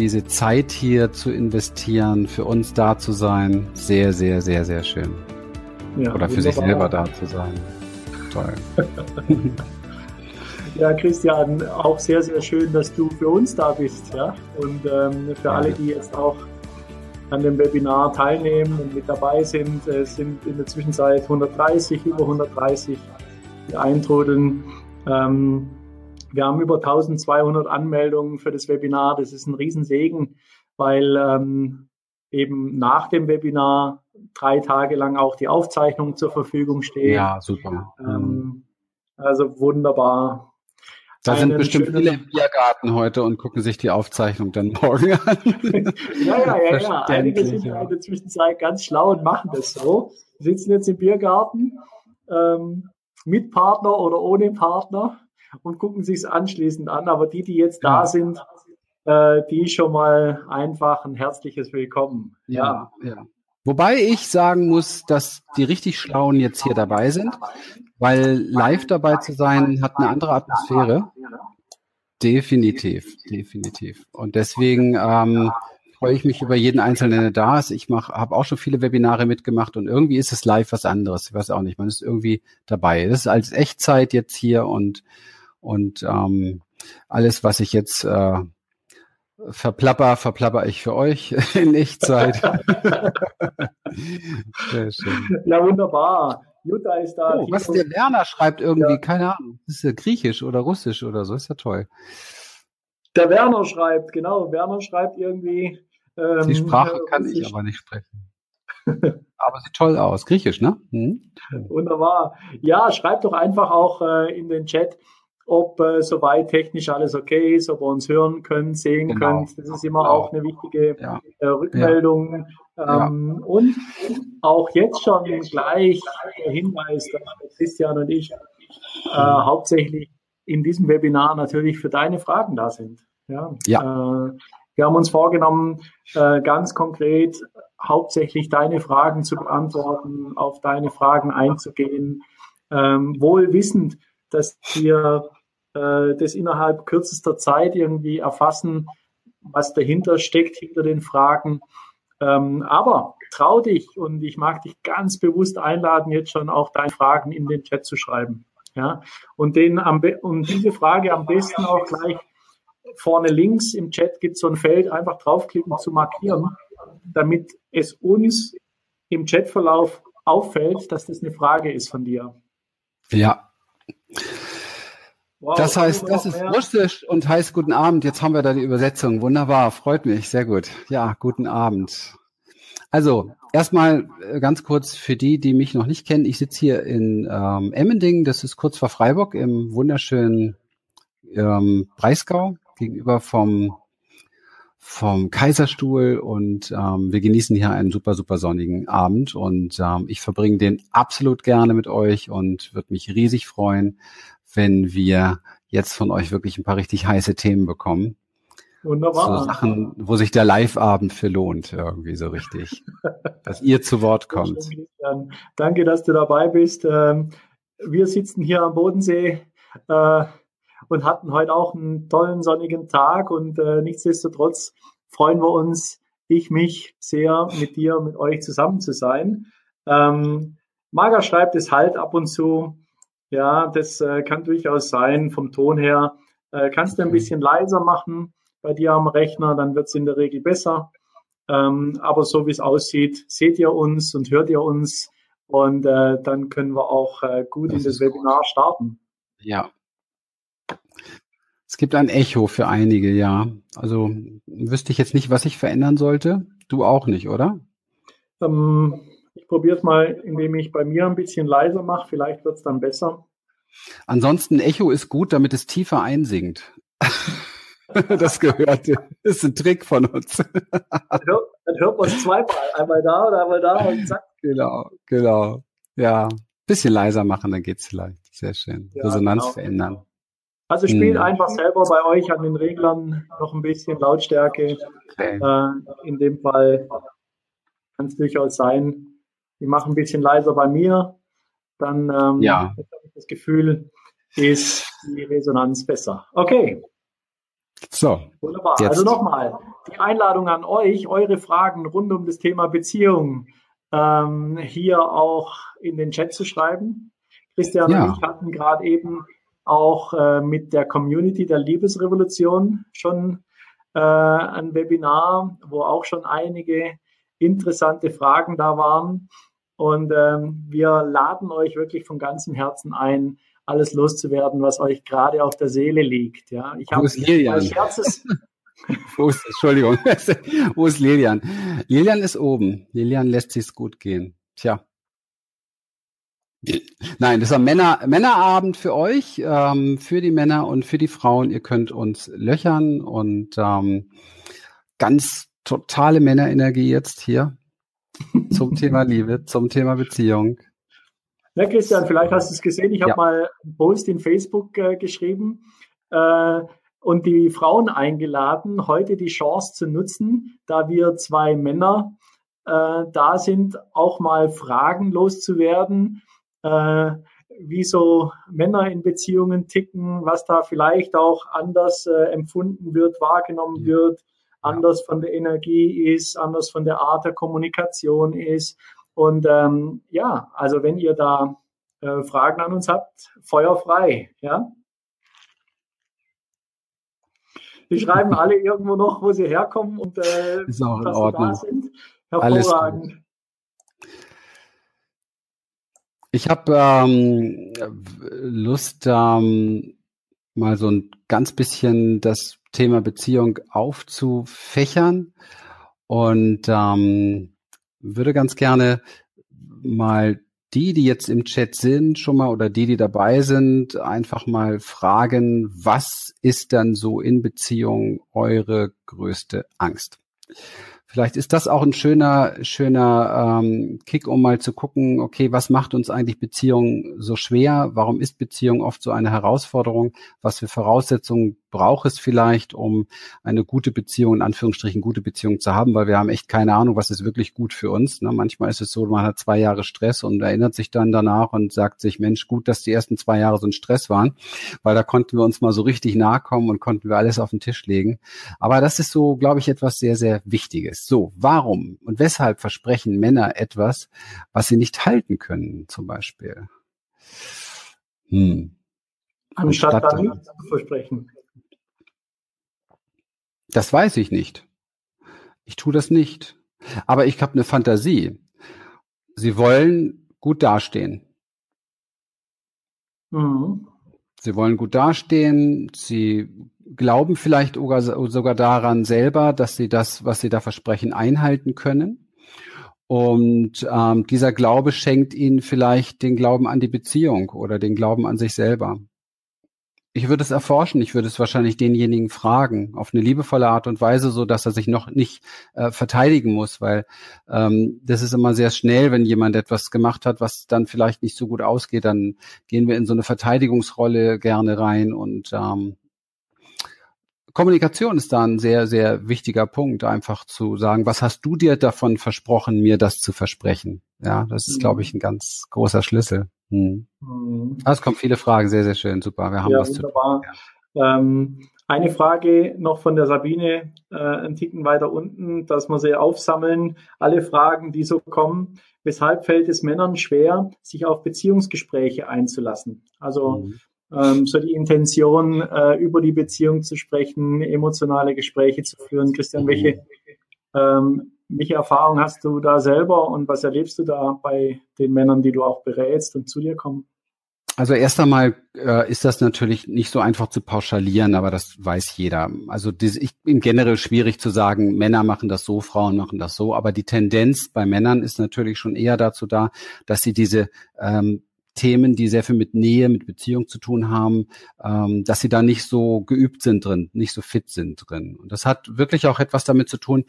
diese Zeit hier zu investieren, für uns da zu sein. Sehr, sehr, sehr, sehr schön. Ja, Oder für sich selber da zu sein. Toll. ja, Christian, auch sehr, sehr schön, dass du für uns da bist. Ja? Und ähm, für ja. alle, die jetzt auch an dem Webinar teilnehmen und mit dabei sind, es sind in der Zwischenzeit 130, über 130, die eintrudeln. Ähm, wir haben über 1200 Anmeldungen für das Webinar. Das ist ein Riesensegen, weil ähm, eben nach dem Webinar drei Tage lang auch die Aufzeichnung zur Verfügung steht. Ja, super. Ähm, also wunderbar. Da sind bestimmt viele im Biergarten heute und gucken sich die Aufzeichnung dann morgen an. ja, ja, ja, ja. Einige sind ja in der Zwischenzeit ganz schlau und machen das so. Wir sitzen jetzt im Biergarten ähm, mit Partner oder ohne Partner und gucken sich es anschließend an. Aber die, die jetzt da sind, äh, die schon mal einfach ein herzliches Willkommen. Ja, ja. ja. Wobei ich sagen muss, dass die richtig Schlauen jetzt hier dabei sind, weil live dabei zu sein hat eine andere Atmosphäre. Definitiv, definitiv. Und deswegen ähm, freue ich mich über jeden Einzelnen, der da ist. Ich habe auch schon viele Webinare mitgemacht und irgendwie ist es live was anderes. Ich weiß auch nicht, man ist irgendwie dabei. Das ist als Echtzeit jetzt hier und und ähm, alles, was ich jetzt äh, verplapper, verplapper ich für euch in Echtzeit. Sehr schön. Ja, wunderbar. Jutta ist da. Oh, was der Werner schreibt irgendwie, ja. keine Ahnung, ist ja griechisch oder russisch oder so, ist ja toll. Der Werner schreibt, genau, Werner schreibt irgendwie. Ähm, Die Sprache kann ich aber nicht sprechen. aber sieht toll aus. Griechisch, ne? Hm? Wunderbar. Ja, schreibt doch einfach auch äh, in den Chat, ob äh, soweit technisch alles okay ist, ob ihr uns hören könnt, sehen genau. könnt. Das ist immer genau. auch eine wichtige ja. äh, Rückmeldung. Ja. Ähm, ja. Und auch jetzt schon gleich der Hinweis, dass Christian und ich äh, hauptsächlich in diesem Webinar natürlich für deine Fragen da sind. Ja. ja. Äh, wir haben uns vorgenommen, äh, ganz konkret hauptsächlich deine Fragen zu beantworten, auf deine Fragen einzugehen, ähm, wohl wissend, dass wir äh, das innerhalb kürzester Zeit irgendwie erfassen, was dahinter steckt, hinter den Fragen. Ähm, aber trau dich und ich mag dich ganz bewusst einladen, jetzt schon auch deine Fragen in den Chat zu schreiben. Ja, und den am und diese Frage am besten auch gleich vorne links im Chat gibt es so ein Feld, einfach draufklicken zu markieren, damit es uns im Chatverlauf auffällt, dass das eine Frage ist von dir. Ja. Wow, das heißt, das ist mehr? Russisch und heißt guten Abend. Jetzt haben wir da die Übersetzung. Wunderbar, freut mich, sehr gut. Ja, guten Abend. Also, erstmal äh, ganz kurz für die, die mich noch nicht kennen. Ich sitze hier in ähm, Emmendingen, das ist kurz vor Freiburg im wunderschönen ähm, Breisgau, gegenüber vom vom Kaiserstuhl und ähm, wir genießen hier einen super, super sonnigen Abend und ähm, ich verbringe den absolut gerne mit euch und würde mich riesig freuen, wenn wir jetzt von euch wirklich ein paar richtig heiße Themen bekommen. Wunderbar. So Sachen, wo sich der Live-Abend für lohnt, irgendwie so richtig. dass ihr zu Wort kommt. Danke, dass du dabei bist. Ähm, wir sitzen hier am Bodensee äh, und hatten heute auch einen tollen sonnigen Tag und äh, nichtsdestotrotz freuen wir uns, ich mich sehr mit dir, mit euch zusammen zu sein. Ähm, Marga schreibt es halt ab und zu, ja, das äh, kann durchaus sein vom Ton her. Äh, kannst du ein bisschen leiser machen bei dir am Rechner, dann wird es in der Regel besser. Ähm, aber so wie es aussieht, seht ihr uns und hört ihr uns und äh, dann können wir auch äh, gut das in das Webinar gut. starten. Ja. Es gibt ein Echo für einige, ja. Also wüsste ich jetzt nicht, was ich verändern sollte. Du auch nicht, oder? Ähm, ich probiere es mal, indem ich bei mir ein bisschen leiser mache. Vielleicht wird es dann besser. Ansonsten Echo ist gut, damit es tiefer einsingt. das gehört. Das ist ein Trick von uns. dann hört, dann hört man es zweimal. Einmal da oder einmal da und zack. Genau, genau. Ja, bisschen leiser machen, dann geht's vielleicht. Sehr schön. Ja, Resonanz genau. verändern. Also spielt hm. einfach selber bei euch an den Reglern noch ein bisschen Lautstärke. Okay. Äh, in dem Fall kann es durchaus sein, ich mache ein bisschen leiser bei mir, dann ähm, ja. habe ich das Gefühl, ist die Resonanz besser. Okay. So. Wunderbar. Jetzt. Also nochmal, die Einladung an euch, eure Fragen rund um das Thema Beziehung ähm, hier auch in den Chat zu schreiben. Christian ja. und ich hatten gerade eben auch äh, mit der Community der Liebesrevolution schon äh, ein Webinar, wo auch schon einige interessante Fragen da waren. Und ähm, wir laden euch wirklich von ganzem Herzen ein, alles loszuwerden, was euch gerade auf der Seele liegt. Ja, ich habe Scherzes. Wo ist, Entschuldigung, wo ist Lilian? Lilian ist oben. Lilian lässt sich's gut gehen. Tja. Nein, das ist ein Männer, Männerabend für euch, ähm, für die Männer und für die Frauen. Ihr könnt uns löchern und ähm, ganz totale Männerenergie jetzt hier zum Thema Liebe, zum Thema Beziehung. Ja, Christian, vielleicht hast du es gesehen. Ich habe ja. mal einen Post in Facebook äh, geschrieben äh, und die Frauen eingeladen, heute die Chance zu nutzen, da wir zwei Männer äh, da sind, auch mal Fragen loszuwerden äh, wie so Männer in Beziehungen ticken, was da vielleicht auch anders äh, empfunden wird, wahrgenommen wird, anders von der Energie ist, anders von der Art der Kommunikation ist. Und ähm, ja, also wenn ihr da äh, Fragen an uns habt, Feuer frei, ja. Wir schreiben alle irgendwo noch, wo sie herkommen und äh, ist auch in dass Ordnung. da sind. Hervorragend. Ich habe ähm, Lust, ähm, mal so ein ganz bisschen das Thema Beziehung aufzufächern und ähm, würde ganz gerne mal die, die jetzt im Chat sind, schon mal oder die, die dabei sind, einfach mal fragen, was ist dann so in Beziehung eure größte Angst? Vielleicht ist das auch ein schöner, schöner ähm, Kick, um mal zu gucken, okay, was macht uns eigentlich Beziehung so schwer? Warum ist Beziehung oft so eine Herausforderung? Was für Voraussetzungen braucht es vielleicht, um eine gute Beziehung, in Anführungsstrichen gute Beziehung zu haben, weil wir haben echt keine Ahnung, was ist wirklich gut für uns. Ne? Manchmal ist es so, man hat zwei Jahre Stress und erinnert sich dann danach und sagt sich, Mensch, gut, dass die ersten zwei Jahre so ein Stress waren, weil da konnten wir uns mal so richtig nahe kommen und konnten wir alles auf den Tisch legen. Aber das ist so, glaube ich, etwas sehr, sehr Wichtiges. So, warum und weshalb versprechen Männer etwas, was sie nicht halten können, zum Beispiel? Hm. Anstatt, Anstatt dann nichts zu versprechen. Das weiß ich nicht. Ich tue das nicht. Aber ich habe eine Fantasie. Sie wollen gut dastehen. Mhm. Sie wollen gut dastehen. Sie glauben vielleicht sogar daran selber, dass sie das, was sie da versprechen, einhalten können. Und ähm, dieser Glaube schenkt ihnen vielleicht den Glauben an die Beziehung oder den Glauben an sich selber. Ich würde es erforschen, ich würde es wahrscheinlich denjenigen fragen, auf eine liebevolle Art und Weise, so dass er sich noch nicht äh, verteidigen muss, weil ähm, das ist immer sehr schnell, wenn jemand etwas gemacht hat, was dann vielleicht nicht so gut ausgeht, dann gehen wir in so eine Verteidigungsrolle gerne rein und ähm, Kommunikation ist da ein sehr, sehr wichtiger Punkt, einfach zu sagen, was hast du dir davon versprochen, mir das zu versprechen? Ja, das ist, glaube ich, ein ganz großer Schlüssel. Hm. Mhm. Ah, es kommen viele Fragen, sehr, sehr schön, super. Wir haben ja, was wunderbar. zu tun. Ja. Ähm, eine Frage noch von der Sabine, äh, ein Ticken weiter unten, dass wir sie aufsammeln, alle Fragen, die so kommen. Weshalb fällt es Männern schwer, sich auf Beziehungsgespräche einzulassen? Also mhm. ähm, so die Intention, äh, über die Beziehung zu sprechen, emotionale Gespräche zu führen. Christian, mhm. welche ähm, welche Erfahrung hast du da selber und was erlebst du da bei den Männern, die du auch berätst und zu dir kommen? Also erst einmal äh, ist das natürlich nicht so einfach zu pauschalieren, aber das weiß jeder. Also das, ich, im generell schwierig zu sagen, Männer machen das so, Frauen machen das so. Aber die Tendenz bei Männern ist natürlich schon eher dazu da, dass sie diese ähm, Themen, die sehr viel mit Nähe, mit Beziehung zu tun haben, ähm, dass sie da nicht so geübt sind drin, nicht so fit sind drin. Und das hat wirklich auch etwas damit zu tun,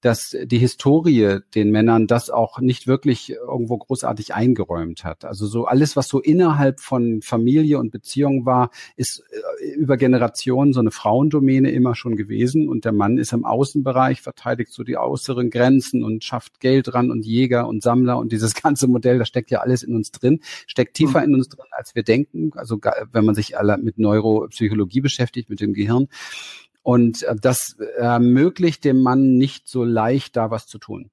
dass die Historie den Männern das auch nicht wirklich irgendwo großartig eingeräumt hat. Also so alles, was so innerhalb von Familie und Beziehung war, ist äh, über Generationen so eine Frauendomäne immer schon gewesen. Und der Mann ist im Außenbereich, verteidigt so die äußeren Grenzen und schafft Geld ran und Jäger und Sammler und dieses ganze Modell, das steckt ja alles in uns drin, steckt tiefer in uns drin, als wir denken. Also wenn man sich alle mit Neuropsychologie beschäftigt, mit dem Gehirn. Und äh, das ermöglicht dem Mann nicht so leicht, da was zu tun.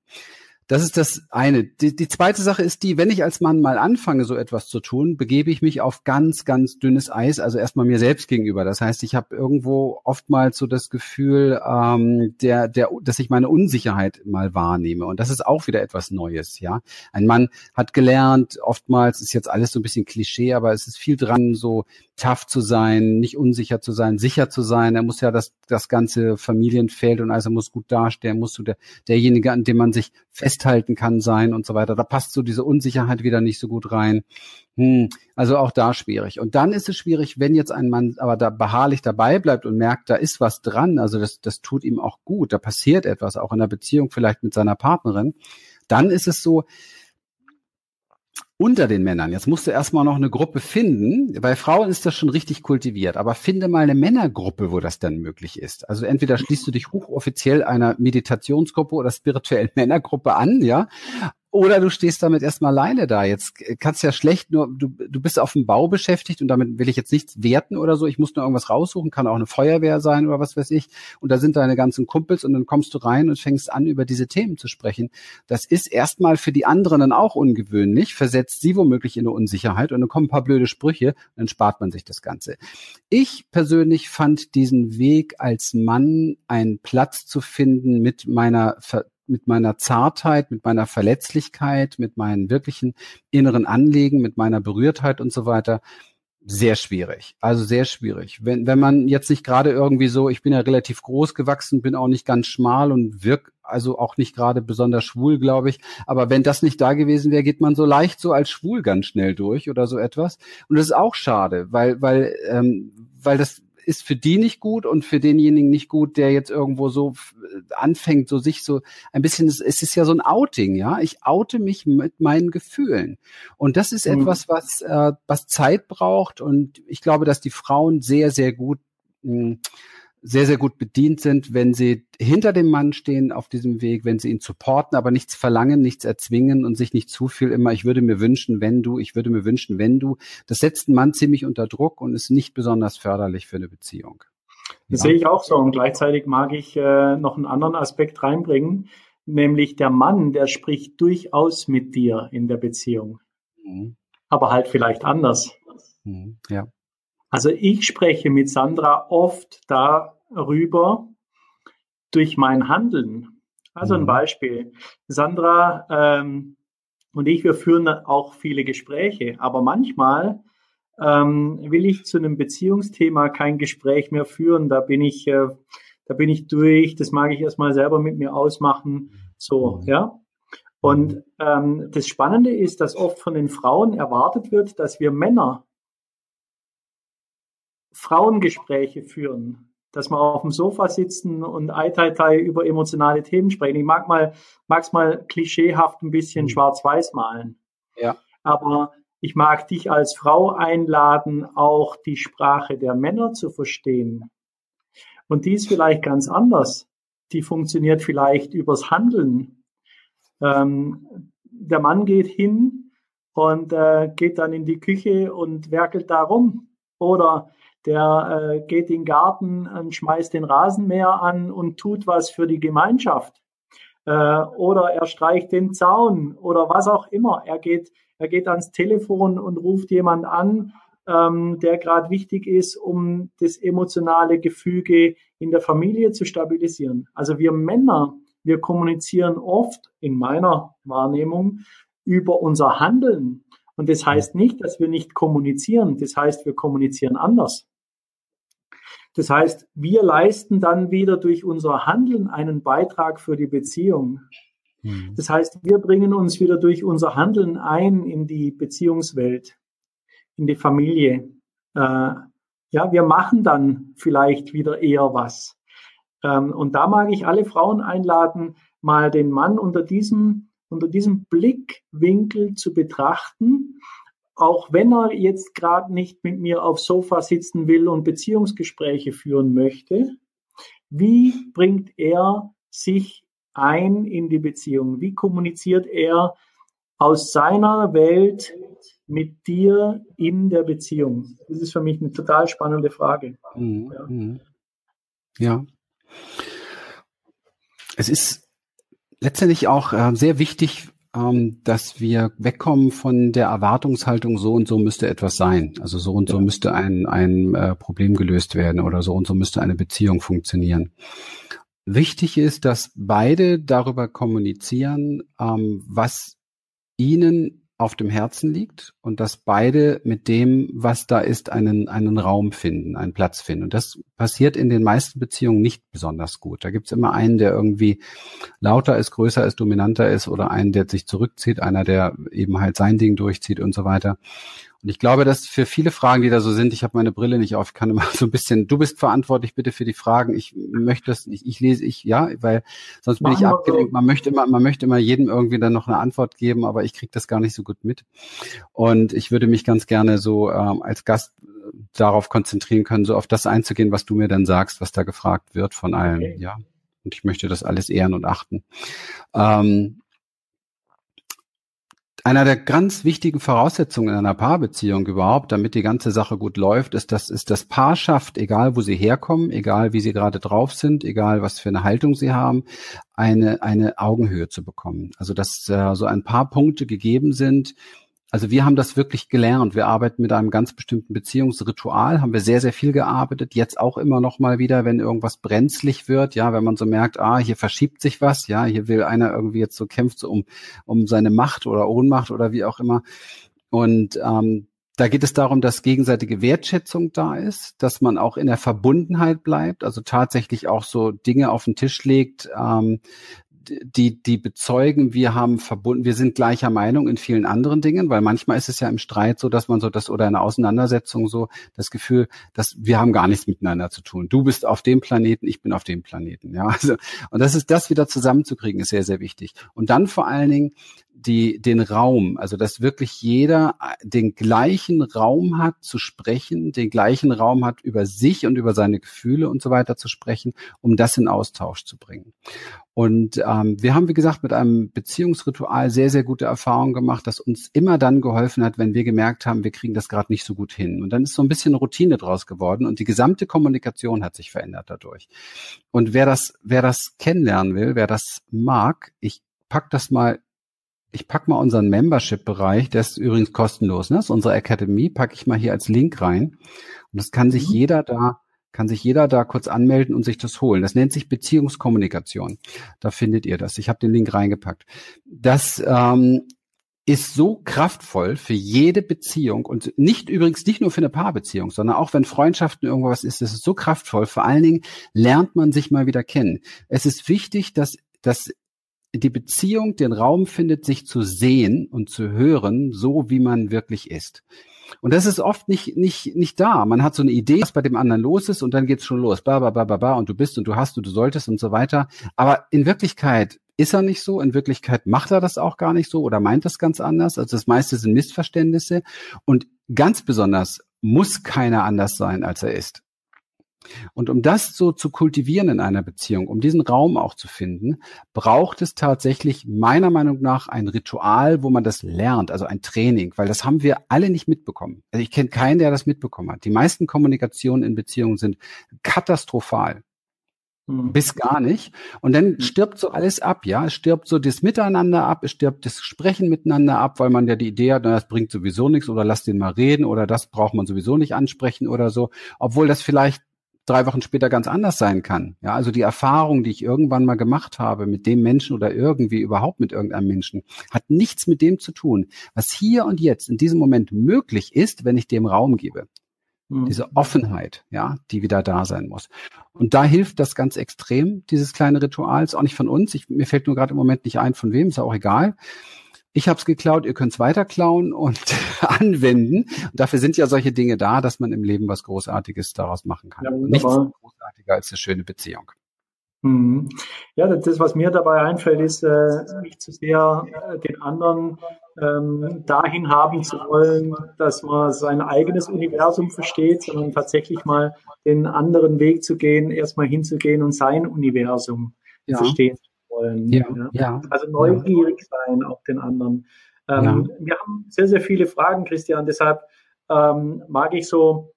Das ist das eine. Die, die zweite Sache ist die, wenn ich als Mann mal anfange, so etwas zu tun, begebe ich mich auf ganz, ganz dünnes Eis, also erstmal mir selbst gegenüber. Das heißt, ich habe irgendwo oftmals so das Gefühl, ähm, der, der, dass ich meine Unsicherheit mal wahrnehme. Und das ist auch wieder etwas Neues, ja. Ein Mann hat gelernt, oftmals ist jetzt alles so ein bisschen Klischee, aber es ist viel dran, so tough zu sein, nicht unsicher zu sein, sicher zu sein. Er muss ja das, das ganze Familienfeld und also muss gut dastehen, muss so der, derjenige, an dem man sich festhalten kann, sein und so weiter. Da passt so diese Unsicherheit wieder nicht so gut rein. Hm, also auch da schwierig. Und dann ist es schwierig, wenn jetzt ein Mann aber da beharrlich dabei bleibt und merkt, da ist was dran, also das, das tut ihm auch gut, da passiert etwas, auch in der Beziehung vielleicht mit seiner Partnerin, dann ist es so, unter den Männern. Jetzt musst du erstmal noch eine Gruppe finden. Bei Frauen ist das schon richtig kultiviert, aber finde mal eine Männergruppe, wo das dann möglich ist. Also entweder schließt du dich hochoffiziell einer Meditationsgruppe oder spirituellen Männergruppe an, ja, oder du stehst damit erstmal alleine da. Jetzt kannst ja schlecht nur, du, du bist auf dem Bau beschäftigt und damit will ich jetzt nichts werten oder so. Ich muss nur irgendwas raussuchen, kann auch eine Feuerwehr sein oder was weiß ich. Und da sind deine ganzen Kumpels und dann kommst du rein und fängst an, über diese Themen zu sprechen. Das ist erstmal für die anderen dann auch ungewöhnlich, versetzt sie womöglich in eine Unsicherheit und dann kommen ein paar blöde Sprüche und dann spart man sich das Ganze. Ich persönlich fand diesen Weg als Mann einen Platz zu finden mit meiner mit meiner Zartheit, mit meiner Verletzlichkeit, mit meinen wirklichen inneren Anliegen, mit meiner Berührtheit und so weiter, sehr schwierig. Also sehr schwierig. Wenn, wenn man jetzt nicht gerade irgendwie so, ich bin ja relativ groß gewachsen, bin auch nicht ganz schmal und wirk also auch nicht gerade besonders schwul, glaube ich. Aber wenn das nicht da gewesen wäre, geht man so leicht so als schwul ganz schnell durch oder so etwas. Und das ist auch schade, weil, weil, ähm, weil das ist für die nicht gut und für denjenigen nicht gut, der jetzt irgendwo so anfängt, so sich so ein bisschen, es ist ja so ein Outing, ja. Ich oute mich mit meinen Gefühlen. Und das ist mhm. etwas, was, äh, was Zeit braucht. Und ich glaube, dass die Frauen sehr, sehr gut mh, hm, sehr, sehr gut bedient sind, wenn sie hinter dem Mann stehen auf diesem Weg, wenn sie ihn supporten, aber nichts verlangen, nichts erzwingen und sich nicht zu viel immer, ich würde mir wünschen, wenn du, ich würde mir wünschen, wenn du. Das setzt einen Mann ziemlich unter Druck und ist nicht besonders förderlich für eine Beziehung. Das ja. sehe ich auch so. Und gleichzeitig mag ich äh, noch einen anderen Aspekt reinbringen, nämlich der Mann, der spricht durchaus mit dir in der Beziehung. Mhm. Aber halt vielleicht anders. Mhm. Ja. Also ich spreche mit Sandra oft darüber durch mein Handeln. Also ein mhm. Beispiel. Sandra ähm, und ich, wir führen auch viele Gespräche, aber manchmal ähm, will ich zu einem Beziehungsthema kein Gespräch mehr führen. Da bin ich, äh, da bin ich durch. Das mag ich erstmal selber mit mir ausmachen. So, mhm. ja. Und ähm, das Spannende ist, dass oft von den Frauen erwartet wird, dass wir Männer Frauengespräche führen, dass wir auf dem Sofa sitzen und ei tai über emotionale Themen sprechen. Ich mag mal, mag's mal klischeehaft ein bisschen mhm. schwarz-weiß malen. Ja. Aber ich mag dich als Frau einladen, auch die Sprache der Männer zu verstehen. Und die ist vielleicht ganz anders. Die funktioniert vielleicht übers Handeln. Ähm, der Mann geht hin und äh, geht dann in die Küche und werkelt da rum. Oder der äh, geht in den Garten und schmeißt den Rasenmäher an und tut was für die Gemeinschaft. Äh, oder er streicht den Zaun oder was auch immer. Er geht, er geht ans Telefon und ruft jemand an, ähm, der gerade wichtig ist, um das emotionale Gefüge in der Familie zu stabilisieren. Also wir Männer, wir kommunizieren oft in meiner Wahrnehmung über unser Handeln. Und das heißt nicht, dass wir nicht kommunizieren. Das heißt, wir kommunizieren anders. Das heißt, wir leisten dann wieder durch unser Handeln einen Beitrag für die Beziehung. Mhm. Das heißt, wir bringen uns wieder durch unser Handeln ein in die Beziehungswelt, in die Familie. Äh, ja, wir machen dann vielleicht wieder eher was. Ähm, und da mag ich alle Frauen einladen, mal den Mann unter diesem, unter diesem Blickwinkel zu betrachten auch wenn er jetzt gerade nicht mit mir aufs Sofa sitzen will und Beziehungsgespräche führen möchte, wie bringt er sich ein in die Beziehung? Wie kommuniziert er aus seiner Welt mit dir in der Beziehung? Das ist für mich eine total spannende Frage. Mhm. Ja. Mhm. Ja. Es ist letztendlich auch äh, sehr wichtig, dass wir wegkommen von der Erwartungshaltung, so und so müsste etwas sein. Also so und so müsste ein, ein äh, Problem gelöst werden oder so und so müsste eine Beziehung funktionieren. Wichtig ist, dass beide darüber kommunizieren, ähm, was ihnen auf dem Herzen liegt und dass beide mit dem, was da ist, einen, einen Raum finden, einen Platz finden. Und das passiert in den meisten Beziehungen nicht besonders gut. Da gibt's immer einen, der irgendwie lauter ist, größer ist, dominanter ist oder einen, der sich zurückzieht, einer, der eben halt sein Ding durchzieht und so weiter. Und ich glaube, dass für viele Fragen, die da so sind, ich habe meine Brille nicht auf, ich kann immer so ein bisschen, du bist verantwortlich bitte für die Fragen. Ich möchte das nicht, ich lese ich, ja, weil sonst bin Machen ich abgelenkt. Man möchte immer, man möchte immer jedem irgendwie dann noch eine Antwort geben, aber ich kriege das gar nicht so gut mit. Und ich würde mich ganz gerne so ähm, als Gast äh, darauf konzentrieren können, so auf das einzugehen, was du mir dann sagst, was da gefragt wird von allen, okay. ja. Und ich möchte das alles ehren und achten. Ähm, einer der ganz wichtigen Voraussetzungen in einer Paarbeziehung überhaupt, damit die ganze Sache gut läuft, ist, dass es das Paar schafft, egal wo sie herkommen, egal wie sie gerade drauf sind, egal was für eine Haltung sie haben, eine, eine Augenhöhe zu bekommen. Also dass äh, so ein paar Punkte gegeben sind, also wir haben das wirklich gelernt. Wir arbeiten mit einem ganz bestimmten Beziehungsritual, haben wir sehr, sehr viel gearbeitet. Jetzt auch immer noch mal wieder, wenn irgendwas brenzlig wird, ja, wenn man so merkt, ah, hier verschiebt sich was, ja, hier will einer irgendwie jetzt so kämpft so um, um seine Macht oder Ohnmacht oder wie auch immer. Und ähm, da geht es darum, dass gegenseitige Wertschätzung da ist, dass man auch in der Verbundenheit bleibt, also tatsächlich auch so Dinge auf den Tisch legt, ähm, die, die bezeugen, wir haben verbunden, wir sind gleicher Meinung in vielen anderen Dingen, weil manchmal ist es ja im Streit so, dass man so das oder in einer Auseinandersetzung so das Gefühl, dass wir haben gar nichts miteinander zu tun. Du bist auf dem Planeten, ich bin auf dem Planeten. Ja, also, und das ist das wieder zusammenzukriegen, ist sehr, sehr wichtig. Und dann vor allen Dingen die, den Raum, also dass wirklich jeder den gleichen Raum hat zu sprechen, den gleichen Raum hat über sich und über seine Gefühle und so weiter zu sprechen, um das in Austausch zu bringen. Und ähm, wir haben, wie gesagt, mit einem Beziehungsritual sehr, sehr gute Erfahrungen gemacht, das uns immer dann geholfen hat, wenn wir gemerkt haben, wir kriegen das gerade nicht so gut hin. Und dann ist so ein bisschen Routine draus geworden und die gesamte Kommunikation hat sich verändert dadurch. Und wer das, wer das kennenlernen will, wer das mag, ich pack das mal ich pack mal unseren Membership-Bereich, der ist übrigens kostenlos, ne? Das ist unsere Akademie, packe ich mal hier als Link rein. Und das kann sich mhm. jeder da, kann sich jeder da kurz anmelden und sich das holen. Das nennt sich Beziehungskommunikation. Da findet ihr das. Ich habe den Link reingepackt. Das ähm, ist so kraftvoll für jede Beziehung und nicht übrigens nicht nur für eine Paarbeziehung, sondern auch wenn Freundschaften irgendwas ist, ist es so kraftvoll. Vor allen Dingen lernt man sich mal wieder kennen. Es ist wichtig, dass dass die Beziehung den Raum findet, sich zu sehen und zu hören, so wie man wirklich ist. Und das ist oft nicht, nicht, nicht da. Man hat so eine Idee, was bei dem anderen los ist und dann geht's schon los. Ba, ba, ba, ba, ba, und du bist und du hast und du solltest und so weiter. Aber in Wirklichkeit ist er nicht so. In Wirklichkeit macht er das auch gar nicht so oder meint das ganz anders. Also das meiste sind Missverständnisse. Und ganz besonders muss keiner anders sein, als er ist. Und um das so zu kultivieren in einer Beziehung, um diesen Raum auch zu finden, braucht es tatsächlich meiner Meinung nach ein Ritual, wo man das lernt, also ein Training, weil das haben wir alle nicht mitbekommen. Also ich kenne keinen, der das mitbekommen hat. Die meisten Kommunikationen in Beziehungen sind katastrophal. Mhm. Bis gar nicht. Und dann mhm. stirbt so alles ab, ja. Es stirbt so das Miteinander ab, es stirbt das Sprechen miteinander ab, weil man ja die Idee hat, na, das bringt sowieso nichts oder lass den mal reden oder das braucht man sowieso nicht ansprechen oder so. Obwohl das vielleicht drei Wochen später ganz anders sein kann. Ja, also die Erfahrung, die ich irgendwann mal gemacht habe mit dem Menschen oder irgendwie überhaupt mit irgendeinem Menschen, hat nichts mit dem zu tun, was hier und jetzt in diesem Moment möglich ist, wenn ich dem Raum gebe. Mhm. Diese Offenheit, ja, die wieder da sein muss. Und da hilft das ganz extrem, dieses kleine Ritual, ist auch nicht von uns. Ich, mir fällt nur gerade im Moment nicht ein, von wem, ist auch egal ich habe es geklaut, ihr könnt es weiter klauen und anwenden. Und dafür sind ja solche Dinge da, dass man im Leben was Großartiges daraus machen kann. Ja, Nichts großartiger als eine schöne Beziehung. Mhm. Ja, das, was mir dabei einfällt, ist, äh, nicht zu sehr äh, den anderen ähm, dahin haben zu wollen, dass man sein eigenes Universum versteht, sondern tatsächlich mal den anderen Weg zu gehen, erstmal hinzugehen und sein Universum ja. verstehen wollen. Ja, ja. ja. Also neugierig sein auf den anderen. Ähm, wir haben sehr, sehr viele Fragen, Christian. Deshalb ähm, mag ich so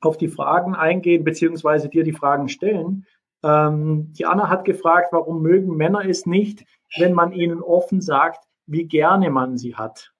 auf die Fragen eingehen, beziehungsweise dir die Fragen stellen. Ähm, die Anna hat gefragt, warum mögen Männer es nicht, wenn man ihnen offen sagt, wie gerne man sie hat.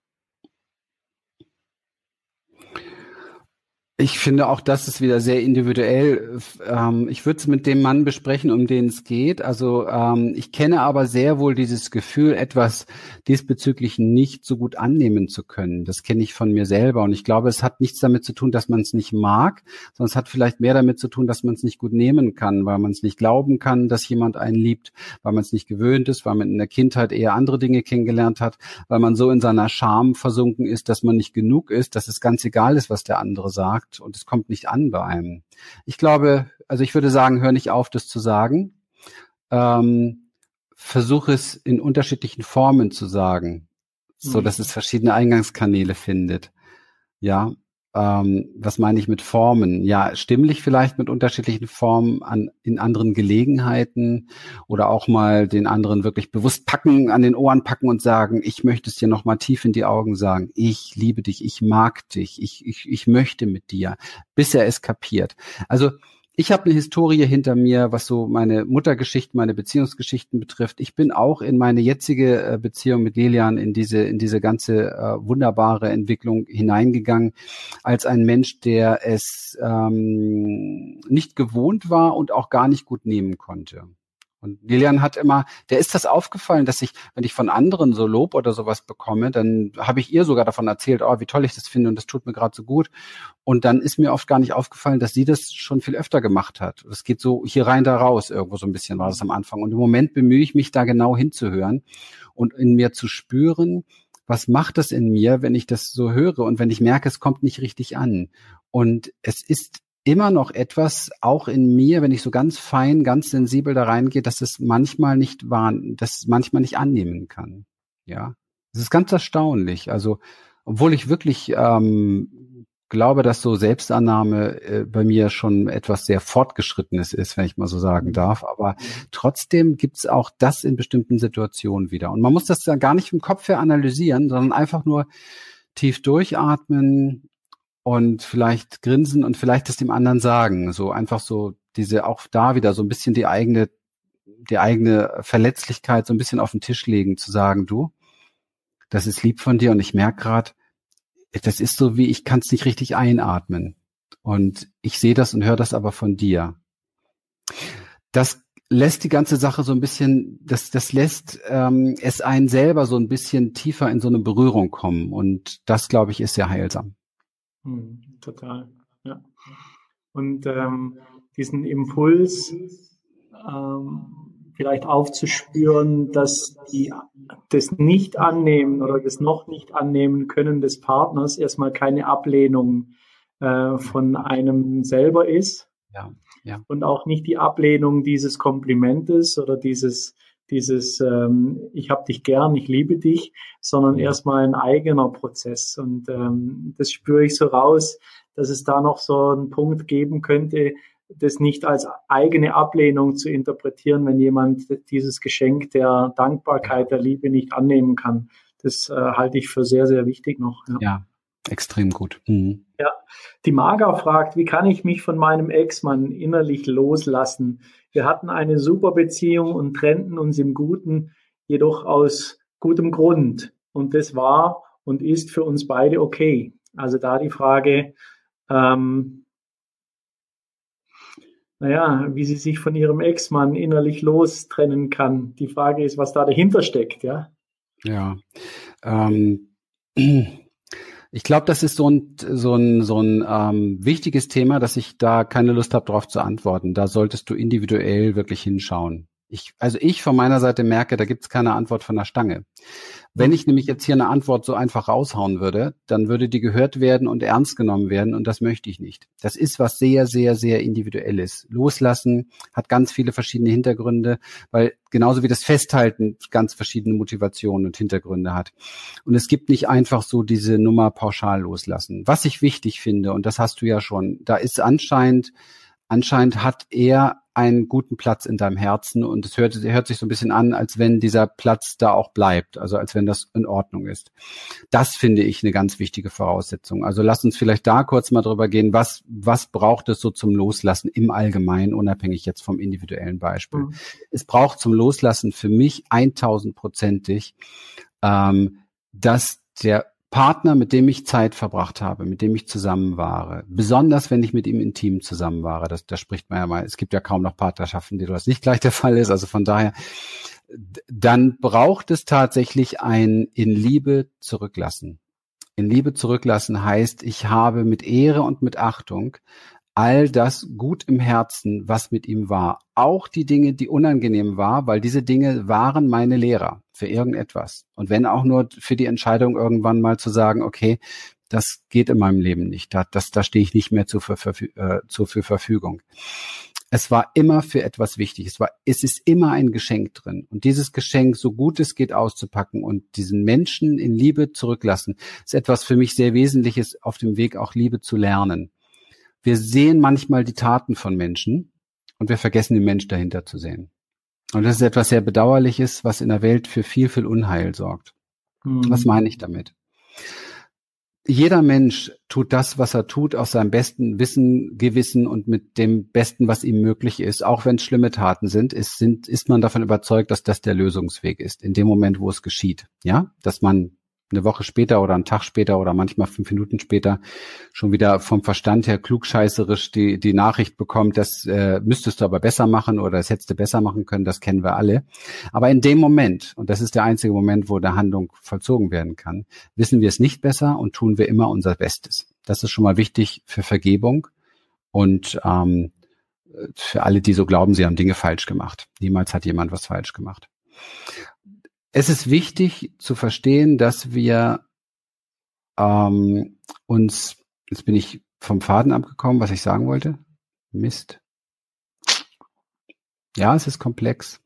Ich finde auch, das ist wieder sehr individuell. Ähm, ich würde es mit dem Mann besprechen, um den es geht. Also ähm, ich kenne aber sehr wohl dieses Gefühl, etwas diesbezüglich nicht so gut annehmen zu können. Das kenne ich von mir selber. Und ich glaube, es hat nichts damit zu tun, dass man es nicht mag, sondern es hat vielleicht mehr damit zu tun, dass man es nicht gut nehmen kann, weil man es nicht glauben kann, dass jemand einen liebt, weil man es nicht gewöhnt ist, weil man in der Kindheit eher andere Dinge kennengelernt hat, weil man so in seiner Scham versunken ist, dass man nicht genug ist, dass es ganz egal ist, was der andere sagt sagt und es kommt nicht an bei einem. Ich glaube, also ich würde sagen, hör nicht auf, das zu sagen. Ähm, versuch es in unterschiedlichen Formen zu sagen, so dass es verschiedene Eingangskanäle findet. Ja, ähm, was meine ich mit Formen? Ja, stimmlich vielleicht mit unterschiedlichen Formen an, in anderen Gelegenheiten oder auch mal den anderen wirklich bewusst packen, an den Ohren packen und sagen, ich möchte es dir nochmal tief in die Augen sagen. Ich liebe dich, ich mag dich, ich, ich, ich möchte mit dir, bis er es kapiert. Also ich habe eine Historie hinter mir, was so meine Muttergeschichten, meine Beziehungsgeschichten betrifft. Ich bin auch in meine jetzige äh, Beziehung mit Lilian in diese in diese ganze äh, wunderbare Entwicklung hineingegangen als ein Mensch, der es ähm, nicht gewohnt war und auch gar nicht gut nehmen konnte. Und Lilian hat immer, der ist das aufgefallen, dass ich, wenn ich von anderen so Lob oder sowas bekomme, dann habe ich ihr sogar davon erzählt, oh, wie toll ich das finde und das tut mir gerade so gut. Und dann ist mir oft gar nicht aufgefallen, dass sie das schon viel öfter gemacht hat. Das geht so hier rein, da raus, irgendwo so ein bisschen war das am Anfang. Und im Moment bemühe ich mich da genau hinzuhören und in mir zu spüren, was macht das in mir, wenn ich das so höre und wenn ich merke, es kommt nicht richtig an. Und es ist immer noch etwas, auch in mir, wenn ich so ganz fein, ganz sensibel da reingehe, dass es manchmal nicht wahr, dass manchmal nicht annehmen kann. Ja, es ist ganz erstaunlich. Also, obwohl ich wirklich ähm, glaube, dass so Selbstannahme äh, bei mir schon etwas sehr fortgeschrittenes ist, wenn ich mal so sagen darf. Aber trotzdem gibt's auch das in bestimmten Situationen wieder. Und man muss das dann gar nicht im Kopf her analysieren, sondern einfach nur tief durchatmen, und vielleicht grinsen und vielleicht es dem anderen sagen. So einfach so diese auch da wieder so ein bisschen die eigene, die eigene Verletzlichkeit so ein bisschen auf den Tisch legen, zu sagen, du, das ist lieb von dir und ich merke gerade, das ist so wie, ich kann es nicht richtig einatmen. Und ich sehe das und höre das aber von dir. Das lässt die ganze Sache so ein bisschen, das, das lässt ähm, es einen selber so ein bisschen tiefer in so eine Berührung kommen. Und das, glaube ich, ist sehr heilsam. Hm, total, ja. Und ähm, diesen Impuls ähm, vielleicht aufzuspüren, dass die, das Nicht-Annehmen oder das noch nicht annehmen können des Partners erstmal keine Ablehnung äh, von einem selber ist. Ja, ja. Und auch nicht die Ablehnung dieses Komplimentes oder dieses dieses ähm, Ich hab dich gern, ich liebe dich, sondern erstmal ein eigener Prozess. Und ähm, das spüre ich so raus, dass es da noch so einen Punkt geben könnte, das nicht als eigene Ablehnung zu interpretieren, wenn jemand dieses Geschenk der Dankbarkeit, der Liebe nicht annehmen kann. Das äh, halte ich für sehr, sehr wichtig noch. Ja, ja extrem gut. Mhm. Ja, die Maga fragt, wie kann ich mich von meinem Ex-Mann innerlich loslassen? Wir hatten eine super Beziehung und trennten uns im Guten, jedoch aus gutem Grund. Und das war und ist für uns beide okay. Also da die Frage, ähm, naja, wie sie sich von ihrem Ex-Mann innerlich lostrennen kann. Die Frage ist, was da dahinter steckt, ja? Ja. Ähm, ich glaube, das ist so ein, so ein, so ein ähm, wichtiges Thema, dass ich da keine Lust habe, darauf zu antworten. Da solltest du individuell wirklich hinschauen. Ich, also ich von meiner Seite merke, da gibt es keine Antwort von der Stange. Wenn ich nämlich jetzt hier eine Antwort so einfach raushauen würde, dann würde die gehört werden und ernst genommen werden und das möchte ich nicht. Das ist was sehr, sehr, sehr individuelles. Loslassen hat ganz viele verschiedene Hintergründe, weil genauso wie das Festhalten ganz verschiedene Motivationen und Hintergründe hat. Und es gibt nicht einfach so diese Nummer pauschal loslassen. Was ich wichtig finde, und das hast du ja schon, da ist anscheinend, anscheinend hat er einen guten Platz in deinem Herzen und es hört, hört sich so ein bisschen an, als wenn dieser Platz da auch bleibt, also als wenn das in Ordnung ist. Das finde ich eine ganz wichtige Voraussetzung. Also lass uns vielleicht da kurz mal drüber gehen, was, was braucht es so zum Loslassen im Allgemeinen, unabhängig jetzt vom individuellen Beispiel. Mhm. Es braucht zum Loslassen für mich 1000-prozentig, ähm, dass der Partner, mit dem ich Zeit verbracht habe, mit dem ich zusammen war, besonders wenn ich mit ihm intim zusammen war, das, da spricht man ja mal, es gibt ja kaum noch Partnerschaften, die das nicht gleich der Fall ist, also von daher, dann braucht es tatsächlich ein in Liebe zurücklassen. In Liebe zurücklassen heißt, ich habe mit Ehre und mit Achtung all das gut im Herzen, was mit ihm war. Auch die Dinge, die unangenehm war, weil diese Dinge waren meine Lehrer für irgendetwas. Und wenn auch nur für die Entscheidung irgendwann mal zu sagen, okay, das geht in meinem Leben nicht, da, das, da stehe ich nicht mehr zur, äh, für Verfügung. Es war immer für etwas wichtig. Es war, es ist immer ein Geschenk drin. Und dieses Geschenk, so gut es geht, auszupacken und diesen Menschen in Liebe zurücklassen, ist etwas für mich sehr Wesentliches auf dem Weg auch Liebe zu lernen wir sehen manchmal die Taten von Menschen und wir vergessen den Mensch dahinter zu sehen. Und das ist etwas sehr Bedauerliches, was in der Welt für viel, viel Unheil sorgt. Mhm. Was meine ich damit? Jeder Mensch tut das, was er tut, aus seinem besten Wissen, Gewissen und mit dem Besten, was ihm möglich ist. Auch wenn es schlimme Taten sind, ist, sind, ist man davon überzeugt, dass das der Lösungsweg ist, in dem Moment, wo es geschieht. Ja, dass man eine Woche später oder einen Tag später oder manchmal fünf Minuten später schon wieder vom Verstand her klugscheißerisch die, die Nachricht bekommt, das äh, müsstest du aber besser machen oder das hättest du besser machen können, das kennen wir alle. Aber in dem Moment, und das ist der einzige Moment, wo der Handlung vollzogen werden kann, wissen wir es nicht besser und tun wir immer unser Bestes. Das ist schon mal wichtig für Vergebung und ähm, für alle, die so glauben, sie haben Dinge falsch gemacht. Niemals hat jemand was falsch gemacht. Es ist wichtig zu verstehen, dass wir ähm, uns, jetzt bin ich vom Faden abgekommen, was ich sagen wollte. Mist. Ja, es ist komplex.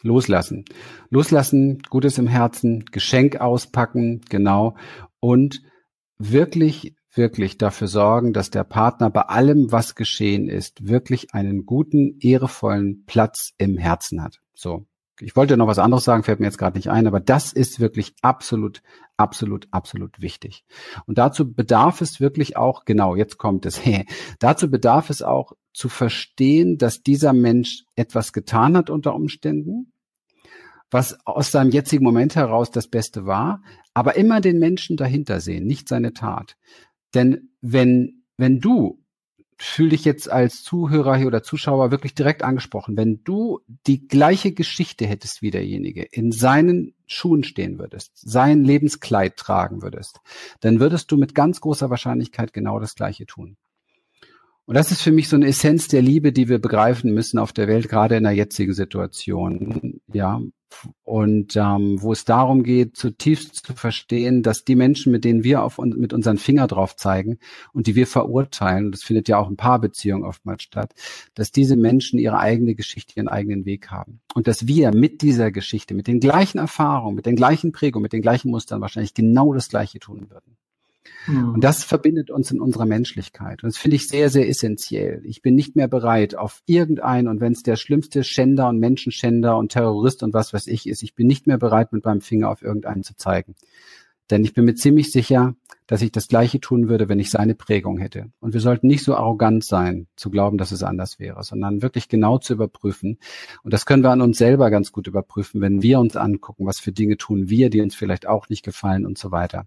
Loslassen. Loslassen, Gutes im Herzen, Geschenk auspacken, genau. Und wirklich, wirklich dafür sorgen, dass der Partner bei allem, was geschehen ist, wirklich einen guten, ehrevollen Platz im Herzen hat. So ich wollte noch was anderes sagen, fällt mir jetzt gerade nicht ein, aber das ist wirklich absolut, absolut, absolut wichtig. Und dazu bedarf es wirklich auch, genau, jetzt kommt es, dazu bedarf es auch zu verstehen, dass dieser Mensch etwas getan hat unter Umständen, was aus seinem jetzigen Moment heraus das Beste war, aber immer den Menschen dahinter sehen, nicht seine Tat. Denn wenn, wenn du fühl dich jetzt als Zuhörer hier oder Zuschauer wirklich direkt angesprochen. Wenn du die gleiche Geschichte hättest wie derjenige, in seinen Schuhen stehen würdest, sein Lebenskleid tragen würdest, dann würdest du mit ganz großer Wahrscheinlichkeit genau das Gleiche tun. Und das ist für mich so eine Essenz der Liebe, die wir begreifen müssen auf der Welt, gerade in der jetzigen Situation. Ja, und ähm, wo es darum geht, zutiefst zu verstehen, dass die Menschen, mit denen wir auf mit unseren Finger drauf zeigen und die wir verurteilen, das findet ja auch in Paarbeziehungen oftmals statt, dass diese Menschen ihre eigene Geschichte, ihren eigenen Weg haben. Und dass wir mit dieser Geschichte, mit den gleichen Erfahrungen, mit den gleichen Prägungen, mit den gleichen Mustern wahrscheinlich genau das Gleiche tun würden. Mhm. Und das verbindet uns in unserer Menschlichkeit. Und das finde ich sehr, sehr essentiell. Ich bin nicht mehr bereit, auf irgendeinen, und wenn es der schlimmste Schänder und Menschenschänder und Terrorist und was weiß ich ist, ich bin nicht mehr bereit, mit meinem Finger auf irgendeinen zu zeigen. Denn ich bin mir ziemlich sicher, dass ich das Gleiche tun würde, wenn ich seine Prägung hätte. Und wir sollten nicht so arrogant sein, zu glauben, dass es anders wäre, sondern wirklich genau zu überprüfen. Und das können wir an uns selber ganz gut überprüfen, wenn wir uns angucken, was für Dinge tun wir, die uns vielleicht auch nicht gefallen und so weiter.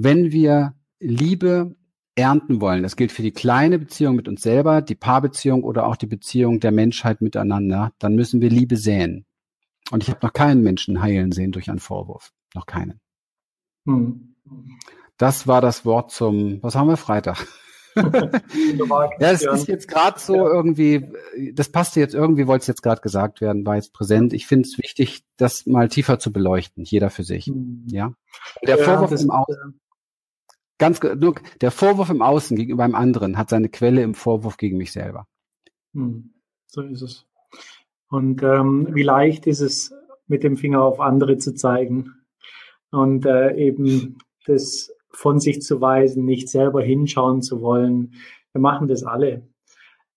Wenn wir Liebe ernten wollen, das gilt für die kleine Beziehung mit uns selber, die Paarbeziehung oder auch die Beziehung der Menschheit miteinander, dann müssen wir Liebe säen. Und ich habe noch keinen Menschen heilen sehen durch einen Vorwurf. Noch keinen. Hm. Das war das Wort zum, was haben wir Freitag? ja, es ist jetzt gerade so irgendwie, das passte jetzt irgendwie, wollte es jetzt gerade gesagt werden, war jetzt präsent. Ich finde es wichtig, das mal tiefer zu beleuchten, jeder für sich. Hm. Ja. Der ja, Vorwurf im Außen, Ganz nur der Vorwurf im Außen gegenüber einem anderen hat seine Quelle im Vorwurf gegen mich selber. Hm, so ist es. Und ähm, wie leicht ist es, mit dem Finger auf andere zu zeigen und äh, eben das von sich zu weisen, nicht selber hinschauen zu wollen. Wir machen das alle.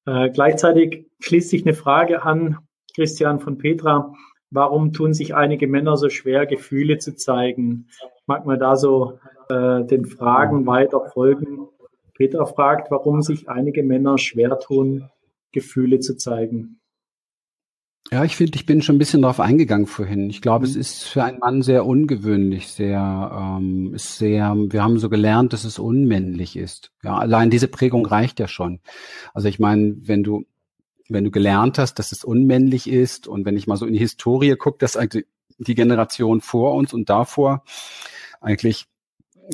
Äh, gleichzeitig schließt sich eine Frage an, Christian von Petra. Warum tun sich einige Männer so schwer, Gefühle zu zeigen? Mag mal da so äh, den Fragen weiter folgen. Petra fragt, warum sich einige Männer schwer tun, Gefühle zu zeigen. Ja, ich finde, ich bin schon ein bisschen darauf eingegangen vorhin. Ich glaube, mhm. es ist für einen Mann sehr ungewöhnlich, sehr, ähm, ist sehr, wir haben so gelernt, dass es unmännlich ist. Ja, allein diese Prägung reicht ja schon. Also ich meine, wenn du, wenn du gelernt hast, dass es unmännlich ist und wenn ich mal so in die Historie gucke, dass eigentlich die Generation vor uns und davor eigentlich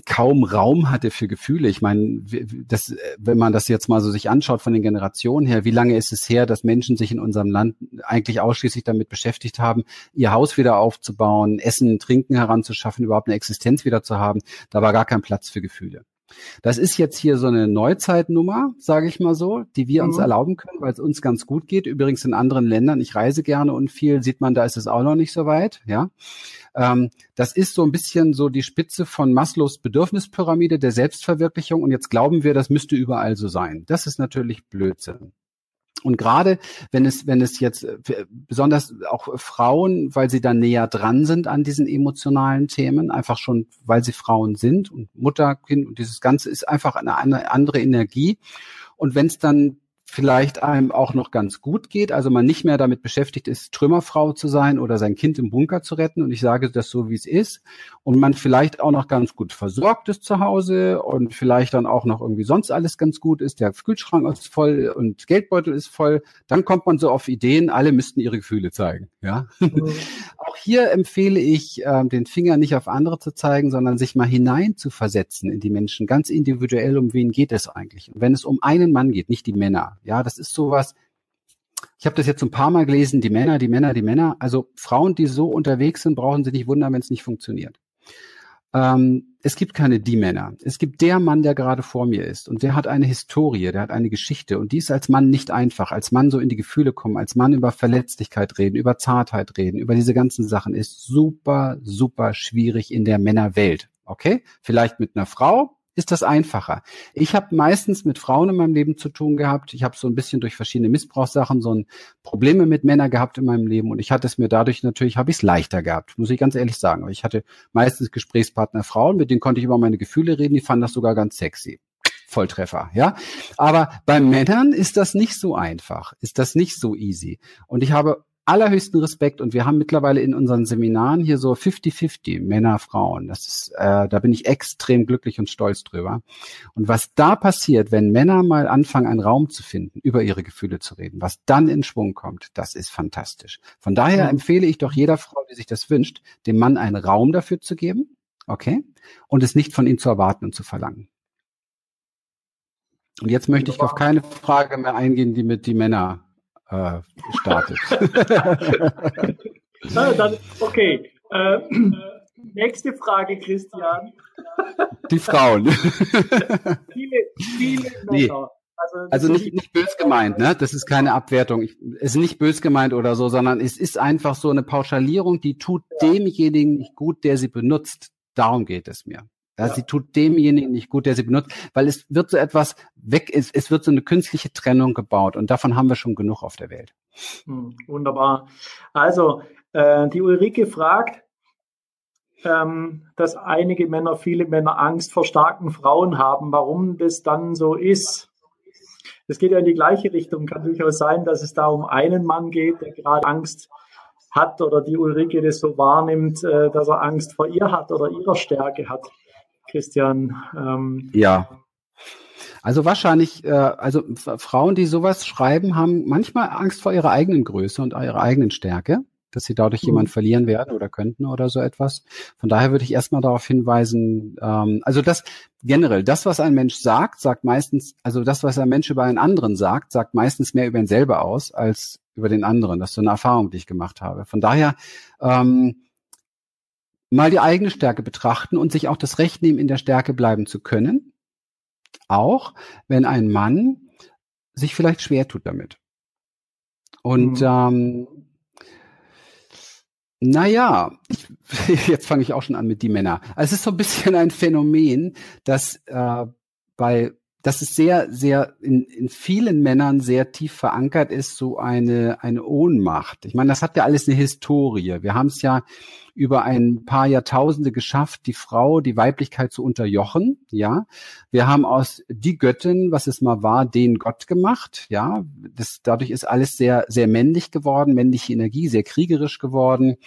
kaum Raum hatte für Gefühle. Ich meine, das, wenn man das jetzt mal so sich anschaut von den Generationen her, wie lange ist es her, dass Menschen sich in unserem Land eigentlich ausschließlich damit beschäftigt haben, ihr Haus wieder aufzubauen, Essen, Trinken heranzuschaffen, überhaupt eine Existenz wieder zu haben. Da war gar kein Platz für Gefühle. Das ist jetzt hier so eine Neuzeitnummer, sage ich mal so, die wir mhm. uns erlauben können, weil es uns ganz gut geht. Übrigens in anderen Ländern, ich reise gerne und viel, sieht man, da ist es auch noch nicht so weit. Ja, ähm, das ist so ein bisschen so die Spitze von Maslows Bedürfnispyramide der Selbstverwirklichung. Und jetzt glauben wir, das müsste überall so sein. Das ist natürlich Blödsinn. Und gerade wenn es, wenn es jetzt besonders auch Frauen, weil sie dann näher dran sind an diesen emotionalen Themen, einfach schon, weil sie Frauen sind und Mutter, Kind und dieses Ganze ist einfach eine, eine andere Energie. Und wenn es dann vielleicht einem auch noch ganz gut geht, also man nicht mehr damit beschäftigt ist, Trümmerfrau zu sein oder sein Kind im Bunker zu retten. Und ich sage das so, wie es ist. Und man vielleicht auch noch ganz gut versorgt ist zu Hause und vielleicht dann auch noch irgendwie sonst alles ganz gut ist. Der Kühlschrank ist voll und Geldbeutel ist voll. Dann kommt man so auf Ideen, alle müssten ihre Gefühle zeigen. Ja. Mhm. auch hier empfehle ich, äh, den Finger nicht auf andere zu zeigen, sondern sich mal hinein zu versetzen in die Menschen, ganz individuell, um wen geht es eigentlich. Und wenn es um einen Mann geht, nicht die Männer, ja, das ist sowas. Ich habe das jetzt ein paar Mal gelesen, die Männer, die Männer, die Männer. Also Frauen, die so unterwegs sind, brauchen sie nicht wundern, wenn es nicht funktioniert. Ähm, es gibt keine die Männer. Es gibt der Mann, der gerade vor mir ist. Und der hat eine Historie, der hat eine Geschichte. Und die ist als Mann nicht einfach. Als Mann so in die Gefühle kommen, als Mann über Verletzlichkeit reden, über Zartheit reden, über diese ganzen Sachen ist super, super schwierig in der Männerwelt. Okay? Vielleicht mit einer Frau, ist das einfacher. Ich habe meistens mit Frauen in meinem Leben zu tun gehabt. Ich habe so ein bisschen durch verschiedene Missbrauchssachen so ein Probleme mit Männern gehabt in meinem Leben und ich hatte es mir dadurch natürlich habe ich es leichter gehabt, muss ich ganz ehrlich sagen. Ich hatte meistens Gesprächspartner Frauen, mit denen konnte ich über meine Gefühle reden. Die fanden das sogar ganz sexy. Volltreffer, ja. Aber bei Männern ist das nicht so einfach, ist das nicht so easy. Und ich habe allerhöchsten Respekt und wir haben mittlerweile in unseren Seminaren hier so 50-50 Männer, Frauen. Das ist, äh, da bin ich extrem glücklich und stolz drüber. Und was da passiert, wenn Männer mal anfangen, einen Raum zu finden, über ihre Gefühle zu reden, was dann in Schwung kommt, das ist fantastisch. Von daher ja. empfehle ich doch jeder Frau, die sich das wünscht, dem Mann einen Raum dafür zu geben, okay, und es nicht von ihm zu erwarten und zu verlangen. Und jetzt möchte ich auf keine Frage mehr eingehen, die mit die Männer äh, startet. dann, okay. Äh, nächste Frage, Christian. Die Frauen. viele, viele Männer. Nee. Also, also nicht, nicht bös gemeint, ne? Das ist keine Abwertung. Ich, es ist nicht bös gemeint oder so, sondern es ist einfach so eine Pauschalierung, die tut ja. demjenigen nicht gut, der sie benutzt. Darum geht es mir. Ja, Sie tut demjenigen nicht gut, der sie benutzt, weil es wird so etwas weg, es, es wird so eine künstliche Trennung gebaut und davon haben wir schon genug auf der Welt. Hm, wunderbar. Also, äh, die Ulrike fragt, ähm, dass einige Männer, viele Männer Angst vor starken Frauen haben, warum das dann so ist. Das geht ja in die gleiche Richtung. Kann durchaus sein, dass es da um einen Mann geht, der gerade Angst hat oder die Ulrike das so wahrnimmt, äh, dass er Angst vor ihr hat oder ihrer Stärke hat. Christian. Ähm, ja. Also wahrscheinlich, äh, also Frauen, die sowas schreiben, haben manchmal Angst vor ihrer eigenen Größe und ihrer eigenen Stärke, dass sie dadurch mhm. jemand verlieren werden oder könnten oder so etwas. Von daher würde ich erstmal darauf hinweisen, ähm, also das generell, das, was ein Mensch sagt, sagt meistens, also das, was ein Mensch über einen anderen sagt, sagt meistens mehr über ihn selber aus als über den anderen. Das ist so eine Erfahrung, die ich gemacht habe. Von daher ähm, mal die eigene Stärke betrachten und sich auch das Recht nehmen, in der Stärke bleiben zu können. Auch wenn ein Mann sich vielleicht schwer tut damit. Und mhm. ähm, naja, ich, jetzt fange ich auch schon an mit die Männer. Also es ist so ein bisschen ein Phänomen, dass äh, bei dass es sehr, sehr in, in vielen Männern sehr tief verankert ist, so eine, eine Ohnmacht. Ich meine, das hat ja alles eine Historie. Wir haben es ja über ein paar Jahrtausende geschafft, die Frau, die Weiblichkeit zu unterjochen. Ja, wir haben aus die Göttin, was es mal war, den Gott gemacht. Ja, das, dadurch ist alles sehr, sehr männlich geworden, männliche Energie, sehr kriegerisch geworden.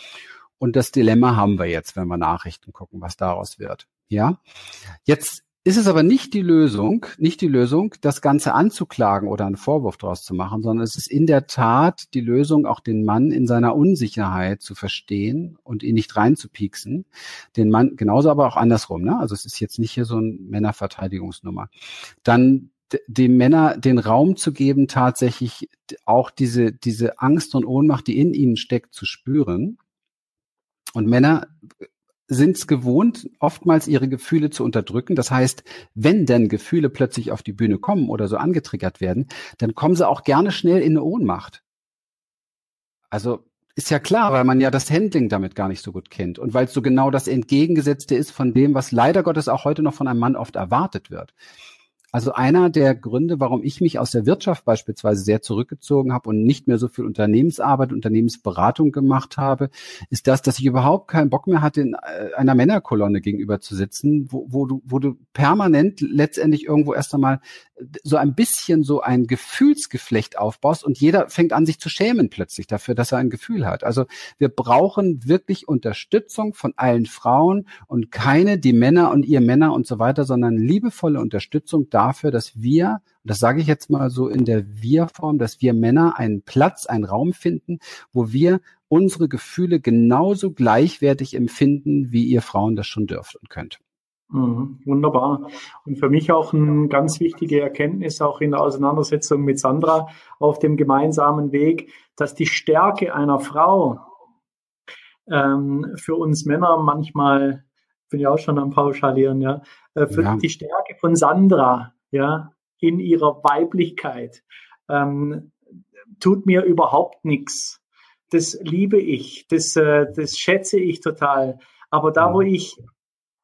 Und das Dilemma haben wir jetzt, wenn wir Nachrichten gucken, was daraus wird. Ja, jetzt ist es aber nicht die Lösung, nicht die Lösung, das Ganze anzuklagen oder einen Vorwurf daraus zu machen, sondern es ist in der Tat die Lösung, auch den Mann in seiner Unsicherheit zu verstehen und ihn nicht reinzupieksen. Den Mann, genauso aber auch andersrum, ne? Also es ist jetzt nicht hier so ein Männerverteidigungsnummer. Dann dem Männer den Raum zu geben, tatsächlich auch diese, diese Angst und Ohnmacht, die in ihnen steckt, zu spüren. Und Männer sind es gewohnt, oftmals ihre Gefühle zu unterdrücken. Das heißt, wenn denn Gefühle plötzlich auf die Bühne kommen oder so angetriggert werden, dann kommen sie auch gerne schnell in eine Ohnmacht. Also ist ja klar, weil man ja das Handling damit gar nicht so gut kennt und weil es so genau das Entgegengesetzte ist von dem, was leider Gottes auch heute noch von einem Mann oft erwartet wird. Also einer der Gründe, warum ich mich aus der Wirtschaft beispielsweise sehr zurückgezogen habe und nicht mehr so viel Unternehmensarbeit, Unternehmensberatung gemacht habe, ist das, dass ich überhaupt keinen Bock mehr hatte, in äh, einer Männerkolonne gegenüber zu sitzen, wo, wo du, wo du permanent letztendlich irgendwo erst einmal so ein bisschen so ein Gefühlsgeflecht aufbaust und jeder fängt an, sich zu schämen plötzlich dafür, dass er ein Gefühl hat. Also wir brauchen wirklich Unterstützung von allen Frauen und keine die Männer und ihr Männer und so weiter, sondern liebevolle Unterstützung dafür, dass wir, das sage ich jetzt mal so in der Wir-Form, dass wir Männer einen Platz, einen Raum finden, wo wir unsere Gefühle genauso gleichwertig empfinden, wie ihr Frauen das schon dürft und könnt. Mhm, wunderbar. Und für mich auch eine ganz wichtige Erkenntnis, auch in der Auseinandersetzung mit Sandra auf dem gemeinsamen Weg, dass die Stärke einer Frau ähm, für uns Männer manchmal, bin ich auch schon am Pauschalieren, ja, äh, für ja. die Stärke von Sandra, ja, in ihrer Weiblichkeit, ähm, tut mir überhaupt nichts. Das liebe ich, das, äh, das schätze ich total. Aber da, wo ich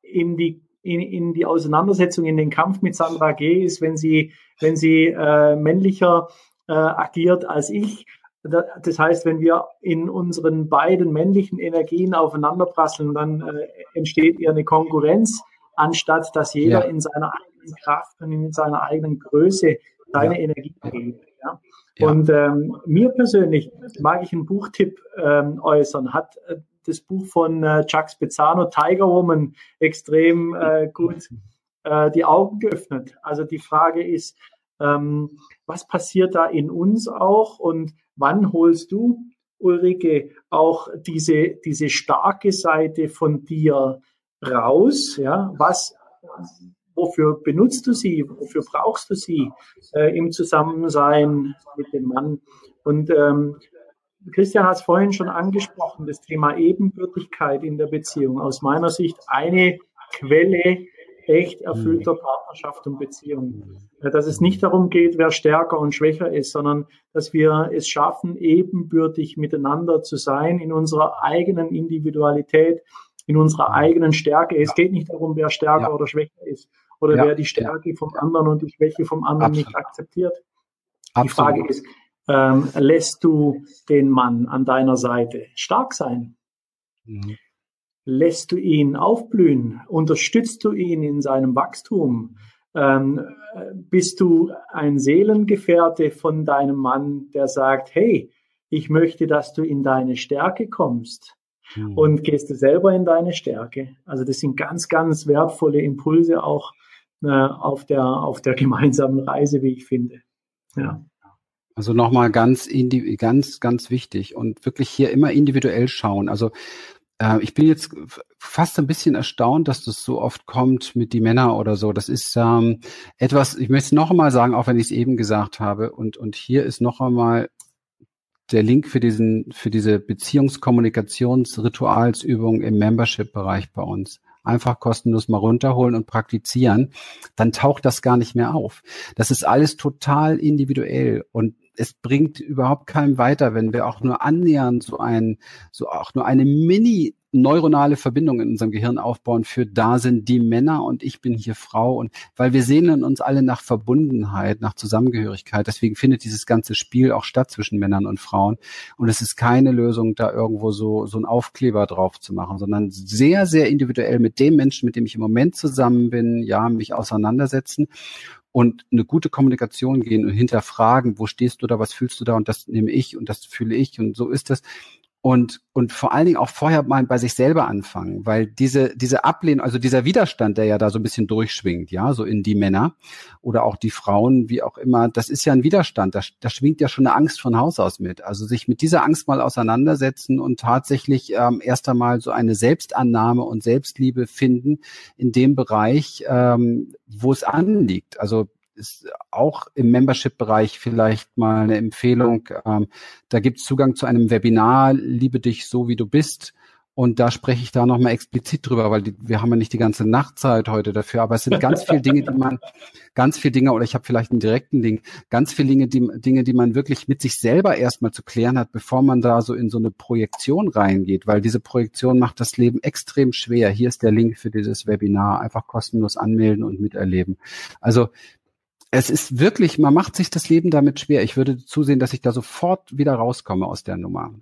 in die in, in die Auseinandersetzung, in den Kampf mit Sandra G. ist, wenn sie, wenn sie äh, männlicher äh, agiert als ich. Das heißt, wenn wir in unseren beiden männlichen Energien aufeinanderprasseln, dann äh, entsteht eher eine Konkurrenz, anstatt dass jeder ja. in seiner eigenen Kraft und in seiner eigenen Größe seine ja. Energie gibt. Ja? Und ähm, mir persönlich mag ich einen Buchtipp ähm, äußern. Hat äh, das Buch von äh, Chuck Spezzano, Tiger Woman, extrem äh, gut äh, die Augen geöffnet. Also die Frage ist, ähm, was passiert da in uns auch und wann holst du, Ulrike, auch diese, diese starke Seite von dir raus? Ja, was, wofür benutzt du sie? Wofür brauchst du sie äh, im Zusammensein mit dem Mann? Und ähm, Christian hat es vorhin schon angesprochen, das Thema Ebenbürtigkeit in der Beziehung. Aus meiner Sicht eine Quelle echt erfüllter mhm. Partnerschaft und Beziehung. Dass es nicht darum geht, wer stärker und schwächer ist, sondern dass wir es schaffen, ebenbürtig miteinander zu sein in unserer eigenen Individualität, in unserer eigenen Stärke. Es geht nicht darum, wer stärker ja. oder schwächer ist oder ja. wer die Stärke vom anderen und die Schwäche vom anderen Absolut. nicht akzeptiert. Die Frage ist, ähm, lässt du den Mann an deiner Seite stark sein? Mhm. Lässt du ihn aufblühen? Unterstützt du ihn in seinem Wachstum? Ähm, bist du ein Seelengefährte von deinem Mann, der sagt, hey, ich möchte, dass du in deine Stärke kommst? Mhm. Und gehst du selber in deine Stärke? Also das sind ganz, ganz wertvolle Impulse auch äh, auf, der, auf der gemeinsamen Reise, wie ich finde. Ja. Also nochmal ganz, ganz, ganz wichtig und wirklich hier immer individuell schauen. Also äh, ich bin jetzt fast ein bisschen erstaunt, dass das so oft kommt mit die Männer oder so. Das ist ähm, etwas, ich möchte es noch einmal sagen, auch wenn ich es eben gesagt habe. Und, und hier ist noch einmal der Link für diesen, für diese Beziehungskommunikationsritualsübung im Membership-Bereich bei uns einfach kostenlos mal runterholen und praktizieren, dann taucht das gar nicht mehr auf. Das ist alles total individuell und es bringt überhaupt keinem weiter, wenn wir auch nur annähernd so ein, so auch nur eine Mini neuronale Verbindungen in unserem Gehirn aufbauen für da sind die Männer und ich bin hier Frau und weil wir sehnen uns alle nach Verbundenheit, nach Zusammengehörigkeit. Deswegen findet dieses ganze Spiel auch statt zwischen Männern und Frauen. Und es ist keine Lösung, da irgendwo so, so ein Aufkleber drauf zu machen, sondern sehr, sehr individuell mit dem Menschen, mit dem ich im Moment zusammen bin, ja, mich auseinandersetzen und eine gute Kommunikation gehen und hinterfragen, wo stehst du da, was fühlst du da und das nehme ich und das fühle ich und so ist das und, und vor allen Dingen auch vorher mal bei sich selber anfangen, weil diese, diese Ablehnung, also dieser Widerstand, der ja da so ein bisschen durchschwingt, ja, so in die Männer oder auch die Frauen, wie auch immer, das ist ja ein Widerstand, da, da schwingt ja schon eine Angst von Haus aus mit. Also sich mit dieser Angst mal auseinandersetzen und tatsächlich ähm, erst einmal so eine Selbstannahme und Selbstliebe finden in dem Bereich, ähm, wo es anliegt. Also ist auch im Membership-Bereich vielleicht mal eine Empfehlung. Ähm, da gibt es Zugang zu einem Webinar, Liebe dich so, wie du bist. Und da spreche ich da nochmal explizit drüber, weil die, wir haben ja nicht die ganze Nachtzeit heute dafür, aber es sind ganz viele Dinge, die man, ganz viele Dinge, oder ich habe vielleicht einen direkten Link, ganz viele Dinge, die, Dinge, die man wirklich mit sich selber erstmal zu klären hat, bevor man da so in so eine Projektion reingeht, weil diese Projektion macht das Leben extrem schwer. Hier ist der Link für dieses Webinar. Einfach kostenlos anmelden und miterleben. Also es ist wirklich, man macht sich das Leben damit schwer. Ich würde zusehen, dass ich da sofort wieder rauskomme aus der Nummer.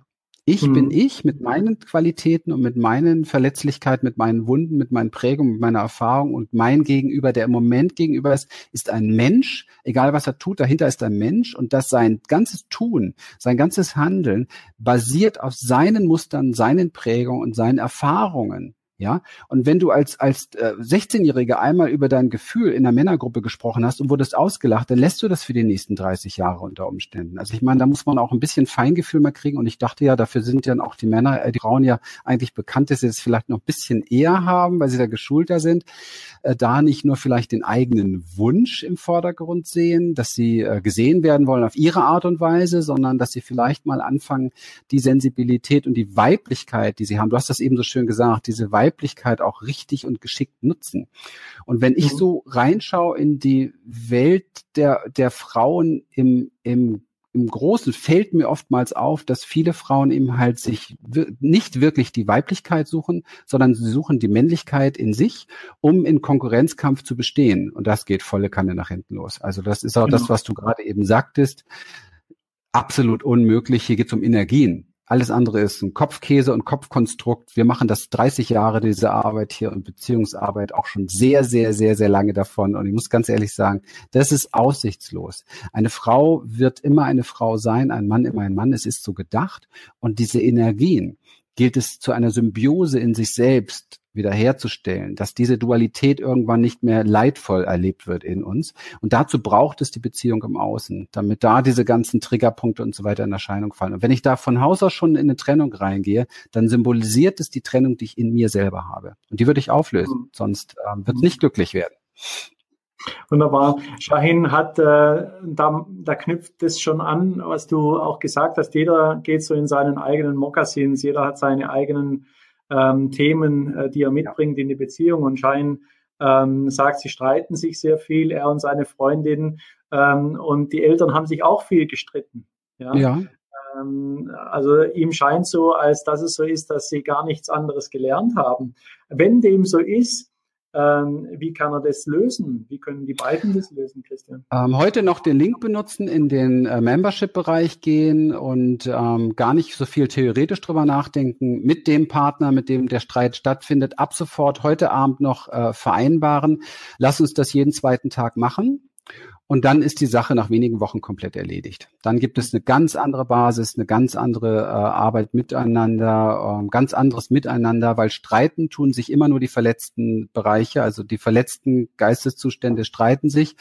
Ich mhm. bin ich mit meinen Qualitäten und mit meinen Verletzlichkeiten, mit meinen Wunden, mit meinen Prägungen, mit meiner Erfahrung und mein Gegenüber, der im Moment gegenüber ist, ist ein Mensch, egal was er tut, dahinter ist ein Mensch und dass sein ganzes Tun, sein ganzes Handeln basiert auf seinen Mustern, seinen Prägungen und seinen Erfahrungen. Ja, und wenn du als als äh, 16-Jährige einmal über dein Gefühl in der Männergruppe gesprochen hast und wurdest ausgelacht, dann lässt du das für die nächsten 30 Jahre unter Umständen. Also ich meine, da muss man auch ein bisschen Feingefühl mal kriegen und ich dachte ja, dafür sind ja auch die Männer, äh, die Frauen ja eigentlich bekannt, dass sie es vielleicht noch ein bisschen eher haben, weil sie da geschulter sind, äh, da nicht nur vielleicht den eigenen Wunsch im Vordergrund sehen, dass sie äh, gesehen werden wollen auf ihre Art und Weise, sondern dass sie vielleicht mal anfangen, die Sensibilität und die Weiblichkeit, die sie haben, du hast das eben so schön gesagt, diese Weiblichkeit Weiblichkeit auch richtig und geschickt nutzen. Und wenn ich mhm. so reinschaue in die Welt der, der Frauen im, im im Großen fällt mir oftmals auf, dass viele Frauen eben halt sich nicht wirklich die Weiblichkeit suchen, sondern sie suchen die Männlichkeit in sich, um in Konkurrenzkampf zu bestehen. Und das geht volle Kanne nach hinten los. Also das ist auch genau. das, was du gerade eben sagtest. Absolut unmöglich. Hier geht es um Energien. Alles andere ist ein Kopfkäse und Kopfkonstrukt. Wir machen das 30 Jahre, diese Arbeit hier und Beziehungsarbeit auch schon sehr, sehr, sehr, sehr lange davon. Und ich muss ganz ehrlich sagen, das ist aussichtslos. Eine Frau wird immer eine Frau sein, ein Mann immer ein Mann. Es ist so gedacht. Und diese Energien gilt es zu einer Symbiose in sich selbst wiederherzustellen, dass diese Dualität irgendwann nicht mehr leidvoll erlebt wird in uns. Und dazu braucht es die Beziehung im Außen, damit da diese ganzen Triggerpunkte und so weiter in Erscheinung fallen. Und wenn ich da von Haus aus schon in eine Trennung reingehe, dann symbolisiert es die Trennung, die ich in mir selber habe. Und die würde ich auflösen, mhm. sonst ähm, wird es nicht glücklich werden. Wunderbar. Shahin hat, äh, da, da knüpft es schon an, was du auch gesagt hast. Jeder geht so in seinen eigenen Mokassins, jeder hat seine eigenen ähm, Themen, äh, die er mitbringt in die Beziehung. Und Schein ähm, sagt, sie streiten sich sehr viel, er und seine Freundin. Ähm, und die Eltern haben sich auch viel gestritten. Ja. ja. Ähm, also ihm scheint so, als dass es so ist, dass sie gar nichts anderes gelernt haben. Wenn dem so ist, wie kann er das lösen? Wie können die beiden das lösen, Christian? Ähm, heute noch den Link benutzen, in den äh, Membership-Bereich gehen und ähm, gar nicht so viel theoretisch drüber nachdenken, mit dem Partner, mit dem der Streit stattfindet, ab sofort heute Abend noch äh, vereinbaren. Lass uns das jeden zweiten Tag machen. Und dann ist die Sache nach wenigen Wochen komplett erledigt. Dann gibt es eine ganz andere Basis, eine ganz andere äh, Arbeit miteinander, äh, ganz anderes Miteinander, weil streiten tun sich immer nur die verletzten Bereiche, also die verletzten Geisteszustände streiten sich.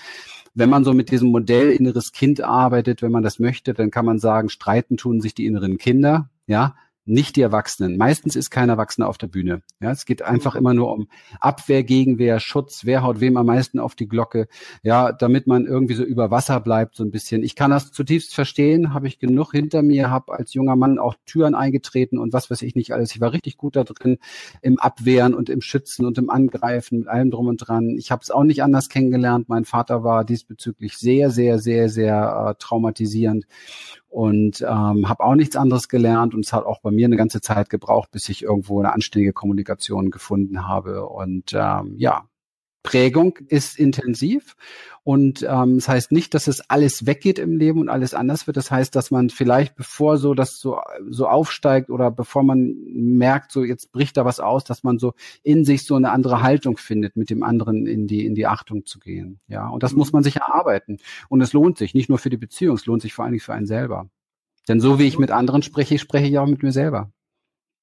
Wenn man so mit diesem Modell inneres Kind arbeitet, wenn man das möchte, dann kann man sagen, streiten tun sich die inneren Kinder. Ja, nicht die Erwachsenen. Meistens ist kein Erwachsener auf der Bühne. Ja, es geht einfach immer nur um Abwehr, Gegenwehr, Schutz. Wer haut wem am meisten auf die Glocke? Ja, damit man irgendwie so über Wasser bleibt so ein bisschen. Ich kann das zutiefst verstehen. Habe ich genug hinter mir. Habe als junger Mann auch Türen eingetreten und was weiß ich nicht alles. Ich war richtig gut da drin im Abwehren und im Schützen und im Angreifen mit allem drum und dran. Ich habe es auch nicht anders kennengelernt. Mein Vater war diesbezüglich sehr, sehr, sehr, sehr äh, traumatisierend und ähm, habe auch nichts anderes gelernt und es hat auch bei mir eine ganze Zeit gebraucht, bis ich irgendwo eine anständige Kommunikation gefunden habe. Und ähm, ja, Prägung ist intensiv und ähm, das heißt nicht, dass es alles weggeht im Leben und alles anders wird. Das heißt, dass man vielleicht bevor so das so so aufsteigt oder bevor man merkt, so jetzt bricht da was aus, dass man so in sich so eine andere Haltung findet, mit dem anderen in die in die Achtung zu gehen. Ja, und das mhm. muss man sich erarbeiten und es lohnt sich nicht nur für die Beziehung, es lohnt sich vor allen Dingen für einen selber. Denn so wie ich mit anderen spreche, spreche ich auch mit mir selber.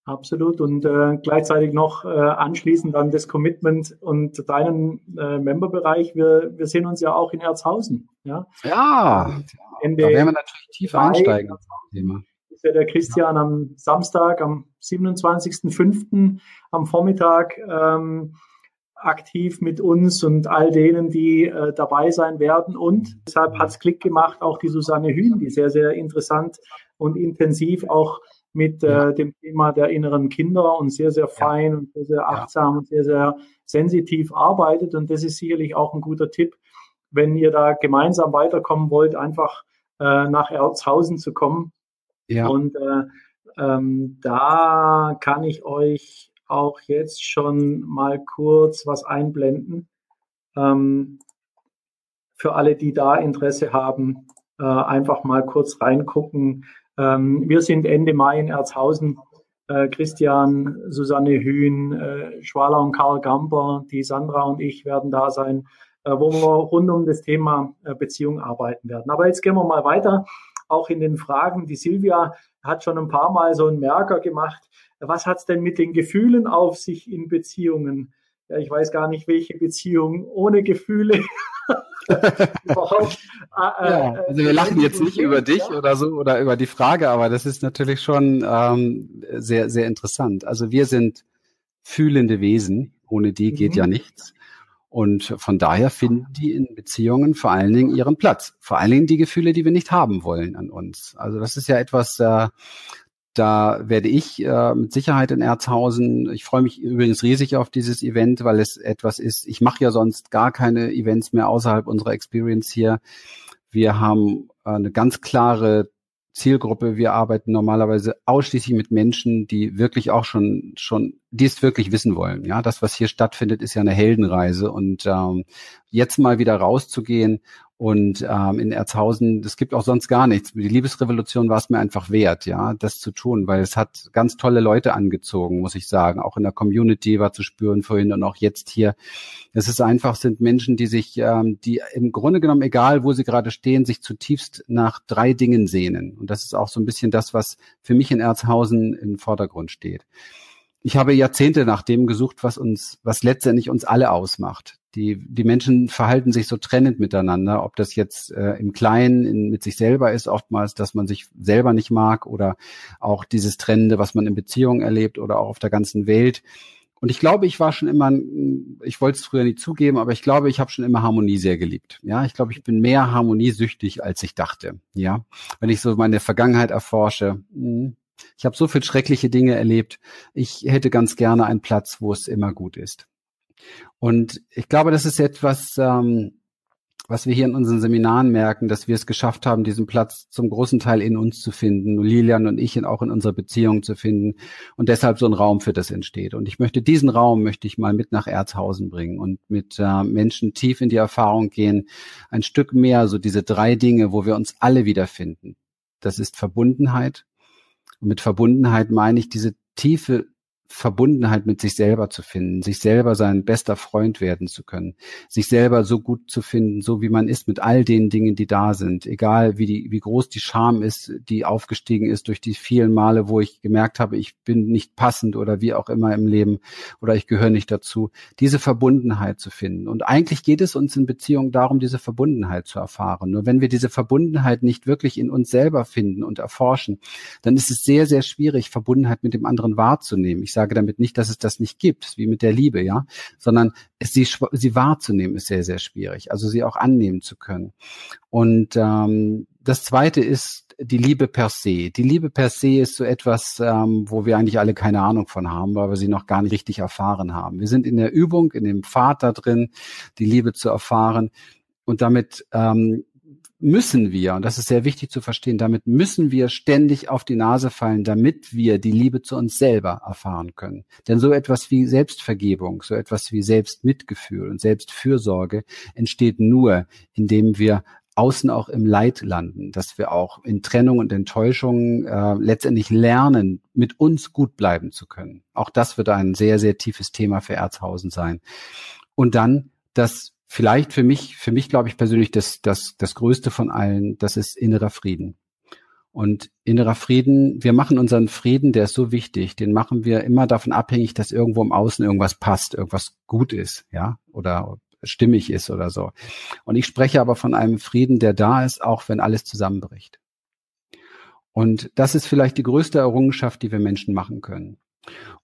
Absolut. Und äh, gleichzeitig noch äh, anschließend an das Commitment und deinen äh, Memberbereich. Wir, wir sehen uns ja auch in Erzhausen. Ja, ja Ende da werden wir natürlich tief einsteigen. Thema. Ist ja der Christian ja. am Samstag, am 27.05. am Vormittag ähm, aktiv mit uns und all denen, die äh, dabei sein werden. Und deshalb hat es Klick gemacht, auch die Susanne Hühn, die sehr, sehr interessant und intensiv auch mit äh, dem Thema der inneren Kinder und sehr, sehr fein ja. und sehr, sehr achtsam ja. und sehr, sehr sensitiv arbeitet. Und das ist sicherlich auch ein guter Tipp, wenn ihr da gemeinsam weiterkommen wollt, einfach äh, nach Erzhausen zu kommen. Ja. Und äh, ähm, da kann ich euch auch jetzt schon mal kurz was einblenden. Ähm, für alle, die da Interesse haben, äh, einfach mal kurz reingucken. Ähm, wir sind Ende Mai in Erzhausen. Äh, Christian, Susanne Hühn, äh, Schwaler und Karl Gamper, die Sandra und ich werden da sein, äh, wo wir rund um das Thema äh, Beziehung arbeiten werden. Aber jetzt gehen wir mal weiter, auch in den Fragen. Die Silvia hat schon ein paar Mal so einen Merker gemacht. Was hat es denn mit den Gefühlen auf sich in Beziehungen? Ja, ich weiß gar nicht, welche Beziehung ohne Gefühle überhaupt. Äh, ja, äh, also wir lachen jetzt nicht über dich ja. oder so oder über die Frage, aber das ist natürlich schon ähm, sehr, sehr interessant. Also wir sind fühlende Wesen, ohne die geht mhm. ja nichts. Und von daher finden die in Beziehungen vor allen Dingen ihren Platz. Vor allen Dingen die Gefühle, die wir nicht haben wollen an uns. Also das ist ja etwas, äh, da werde ich äh, mit Sicherheit in Erzhausen, ich freue mich übrigens riesig auf dieses Event, weil es etwas ist, ich mache ja sonst gar keine Events mehr außerhalb unserer Experience hier. Wir haben äh, eine ganz klare Zielgruppe. Wir arbeiten normalerweise ausschließlich mit Menschen, die wirklich auch schon, schon, die es wirklich wissen wollen. Ja, das, was hier stattfindet, ist ja eine Heldenreise und ähm, jetzt mal wieder rauszugehen und ähm, in Erzhausen, es gibt auch sonst gar nichts. Die Liebesrevolution war es mir einfach wert, ja, das zu tun, weil es hat ganz tolle Leute angezogen, muss ich sagen. Auch in der Community war zu spüren vorhin und auch jetzt hier. Es ist einfach, sind Menschen, die sich, ähm, die im Grunde genommen, egal wo sie gerade stehen, sich zutiefst nach drei Dingen sehnen. Und das ist auch so ein bisschen das, was für mich in Erzhausen im Vordergrund steht ich habe Jahrzehnte nach dem gesucht, was uns, was letztendlich uns alle ausmacht. Die, die Menschen verhalten sich so trennend miteinander, ob das jetzt äh, im Kleinen in, mit sich selber ist, oftmals, dass man sich selber nicht mag oder auch dieses Trennende, was man in Beziehungen erlebt oder auch auf der ganzen Welt. Und ich glaube, ich war schon immer, ich wollte es früher nicht zugeben, aber ich glaube, ich habe schon immer Harmonie sehr geliebt. Ja, ich glaube, ich bin mehr harmoniesüchtig, als ich dachte. Ja, wenn ich so meine Vergangenheit erforsche, hm, ich habe so viel schreckliche Dinge erlebt. Ich hätte ganz gerne einen Platz, wo es immer gut ist. Und ich glaube, das ist etwas, ähm, was wir hier in unseren Seminaren merken, dass wir es geschafft haben, diesen Platz zum großen Teil in uns zu finden, Lilian und ich auch in unserer Beziehung zu finden und deshalb so ein Raum für das entsteht. Und ich möchte diesen Raum möchte ich mal mit nach Erzhausen bringen und mit äh, Menschen tief in die Erfahrung gehen, ein Stück mehr so diese drei Dinge, wo wir uns alle wiederfinden. Das ist Verbundenheit, und mit Verbundenheit meine ich diese tiefe Verbundenheit mit sich selber zu finden, sich selber sein bester Freund werden zu können, sich selber so gut zu finden, so wie man ist mit all den Dingen, die da sind, egal wie die, wie groß die Scham ist, die aufgestiegen ist durch die vielen Male, wo ich gemerkt habe, ich bin nicht passend oder wie auch immer im Leben oder ich gehöre nicht dazu, diese Verbundenheit zu finden. Und eigentlich geht es uns in Beziehung darum, diese Verbundenheit zu erfahren. Nur wenn wir diese Verbundenheit nicht wirklich in uns selber finden und erforschen, dann ist es sehr, sehr schwierig, Verbundenheit mit dem anderen wahrzunehmen. Ich sage damit nicht, dass es das nicht gibt, wie mit der Liebe, ja, sondern sie, sie wahrzunehmen ist sehr, sehr schwierig. Also sie auch annehmen zu können. Und ähm, das zweite ist die Liebe per se. Die Liebe per se ist so etwas, ähm, wo wir eigentlich alle keine Ahnung von haben, weil wir sie noch gar nicht richtig erfahren haben. Wir sind in der Übung, in dem Pfad da drin, die Liebe zu erfahren. Und damit ähm, müssen wir, und das ist sehr wichtig zu verstehen, damit müssen wir ständig auf die Nase fallen, damit wir die Liebe zu uns selber erfahren können. Denn so etwas wie Selbstvergebung, so etwas wie Selbstmitgefühl und Selbstfürsorge entsteht nur, indem wir außen auch im Leid landen, dass wir auch in Trennung und Enttäuschung äh, letztendlich lernen, mit uns gut bleiben zu können. Auch das wird ein sehr, sehr tiefes Thema für Erzhausen sein. Und dann das vielleicht für mich, für mich glaube ich persönlich das, das, das Größte von allen, das ist innerer Frieden. Und innerer Frieden, wir machen unseren Frieden, der ist so wichtig, den machen wir immer davon abhängig, dass irgendwo im Außen irgendwas passt, irgendwas gut ist, ja, oder stimmig ist oder so. Und ich spreche aber von einem Frieden, der da ist, auch wenn alles zusammenbricht. Und das ist vielleicht die größte Errungenschaft, die wir Menschen machen können.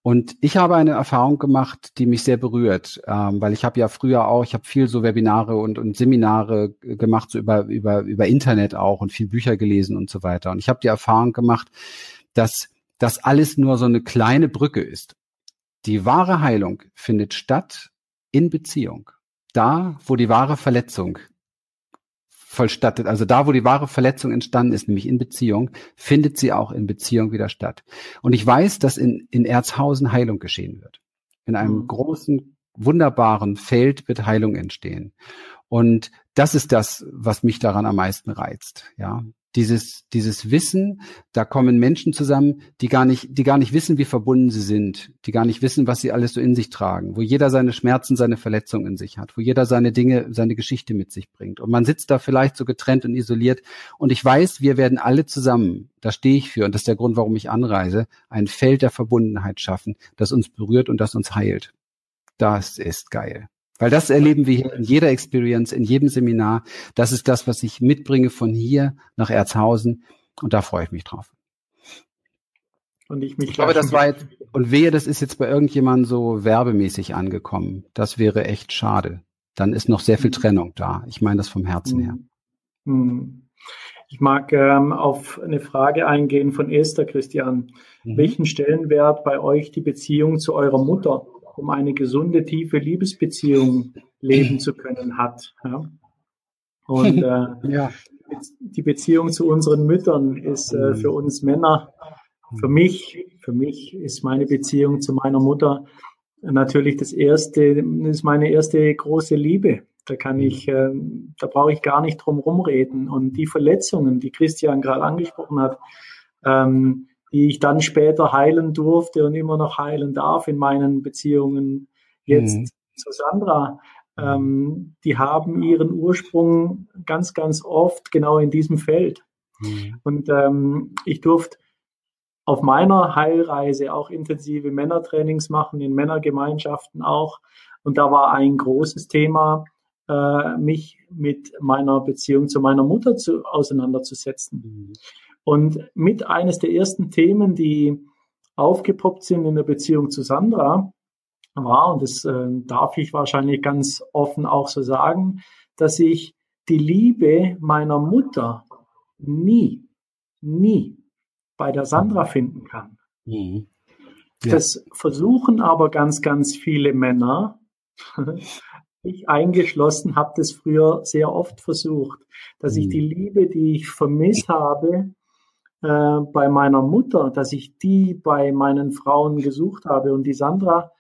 Und ich habe eine Erfahrung gemacht, die mich sehr berührt, ähm, weil ich habe ja früher auch, ich habe viel so Webinare und, und Seminare gemacht, so über, über, über Internet auch und viel Bücher gelesen und so weiter. Und ich habe die Erfahrung gemacht, dass das alles nur so eine kleine Brücke ist. Die wahre Heilung findet statt in Beziehung. Da, wo die wahre Verletzung vollstattet. Also da, wo die wahre Verletzung entstanden ist, nämlich in Beziehung, findet sie auch in Beziehung wieder statt. Und ich weiß, dass in, in Erzhausen Heilung geschehen wird. In einem mhm. großen, wunderbaren Feld wird Heilung entstehen. Und das ist das, was mich daran am meisten reizt. Ja, dieses, dieses Wissen, da kommen Menschen zusammen, die gar nicht, die gar nicht wissen, wie verbunden sie sind, die gar nicht wissen, was sie alles so in sich tragen, wo jeder seine Schmerzen, seine Verletzungen in sich hat, wo jeder seine Dinge, seine Geschichte mit sich bringt. Und man sitzt da vielleicht so getrennt und isoliert. Und ich weiß, wir werden alle zusammen, da stehe ich für, und das ist der Grund, warum ich anreise, ein Feld der Verbundenheit schaffen, das uns berührt und das uns heilt. Das ist geil. Weil das erleben wir hier in jeder Experience, in jedem Seminar. Das ist das, was ich mitbringe von hier nach Erzhausen. Und da freue ich mich drauf. Und ich mich. Ich glaube, das war jetzt, und wehe, das ist jetzt bei irgendjemandem so werbemäßig angekommen. Das wäre echt schade. Dann ist noch sehr viel mhm. Trennung da. Ich meine das vom Herzen her. Mhm. Mhm. Ich mag ähm, auf eine Frage eingehen von Esther, Christian. Mhm. Welchen Stellenwert bei euch die Beziehung zu eurer Mutter um eine gesunde, tiefe Liebesbeziehung leben zu können, hat. Ja? Und äh, ja. die Beziehung zu unseren Müttern ist äh, für uns Männer, für mich, für mich ist meine Beziehung zu meiner Mutter natürlich das erste, ist meine erste große Liebe. Da kann ich, äh, da brauche ich gar nicht drum rumreden. Und die Verletzungen, die Christian gerade angesprochen hat, ähm, die ich dann später heilen durfte und immer noch heilen darf in meinen Beziehungen jetzt mhm. zu Sandra, ähm, die haben ihren Ursprung ganz, ganz oft genau in diesem Feld. Mhm. Und ähm, ich durfte auf meiner Heilreise auch intensive Männertrainings machen, in Männergemeinschaften auch. Und da war ein großes Thema, äh, mich mit meiner Beziehung zu meiner Mutter zu, auseinanderzusetzen. Mhm. Und mit eines der ersten Themen, die aufgepoppt sind in der Beziehung zu Sandra, war, und das äh, darf ich wahrscheinlich ganz offen auch so sagen, dass ich die Liebe meiner Mutter nie, nie bei der Sandra finden kann. Mhm. Ja. Das versuchen aber ganz, ganz viele Männer. ich eingeschlossen habe das früher sehr oft versucht, dass mhm. ich die Liebe, die ich vermisst habe, äh, bei meiner Mutter, dass ich die bei meinen Frauen gesucht habe. Und die Sandra,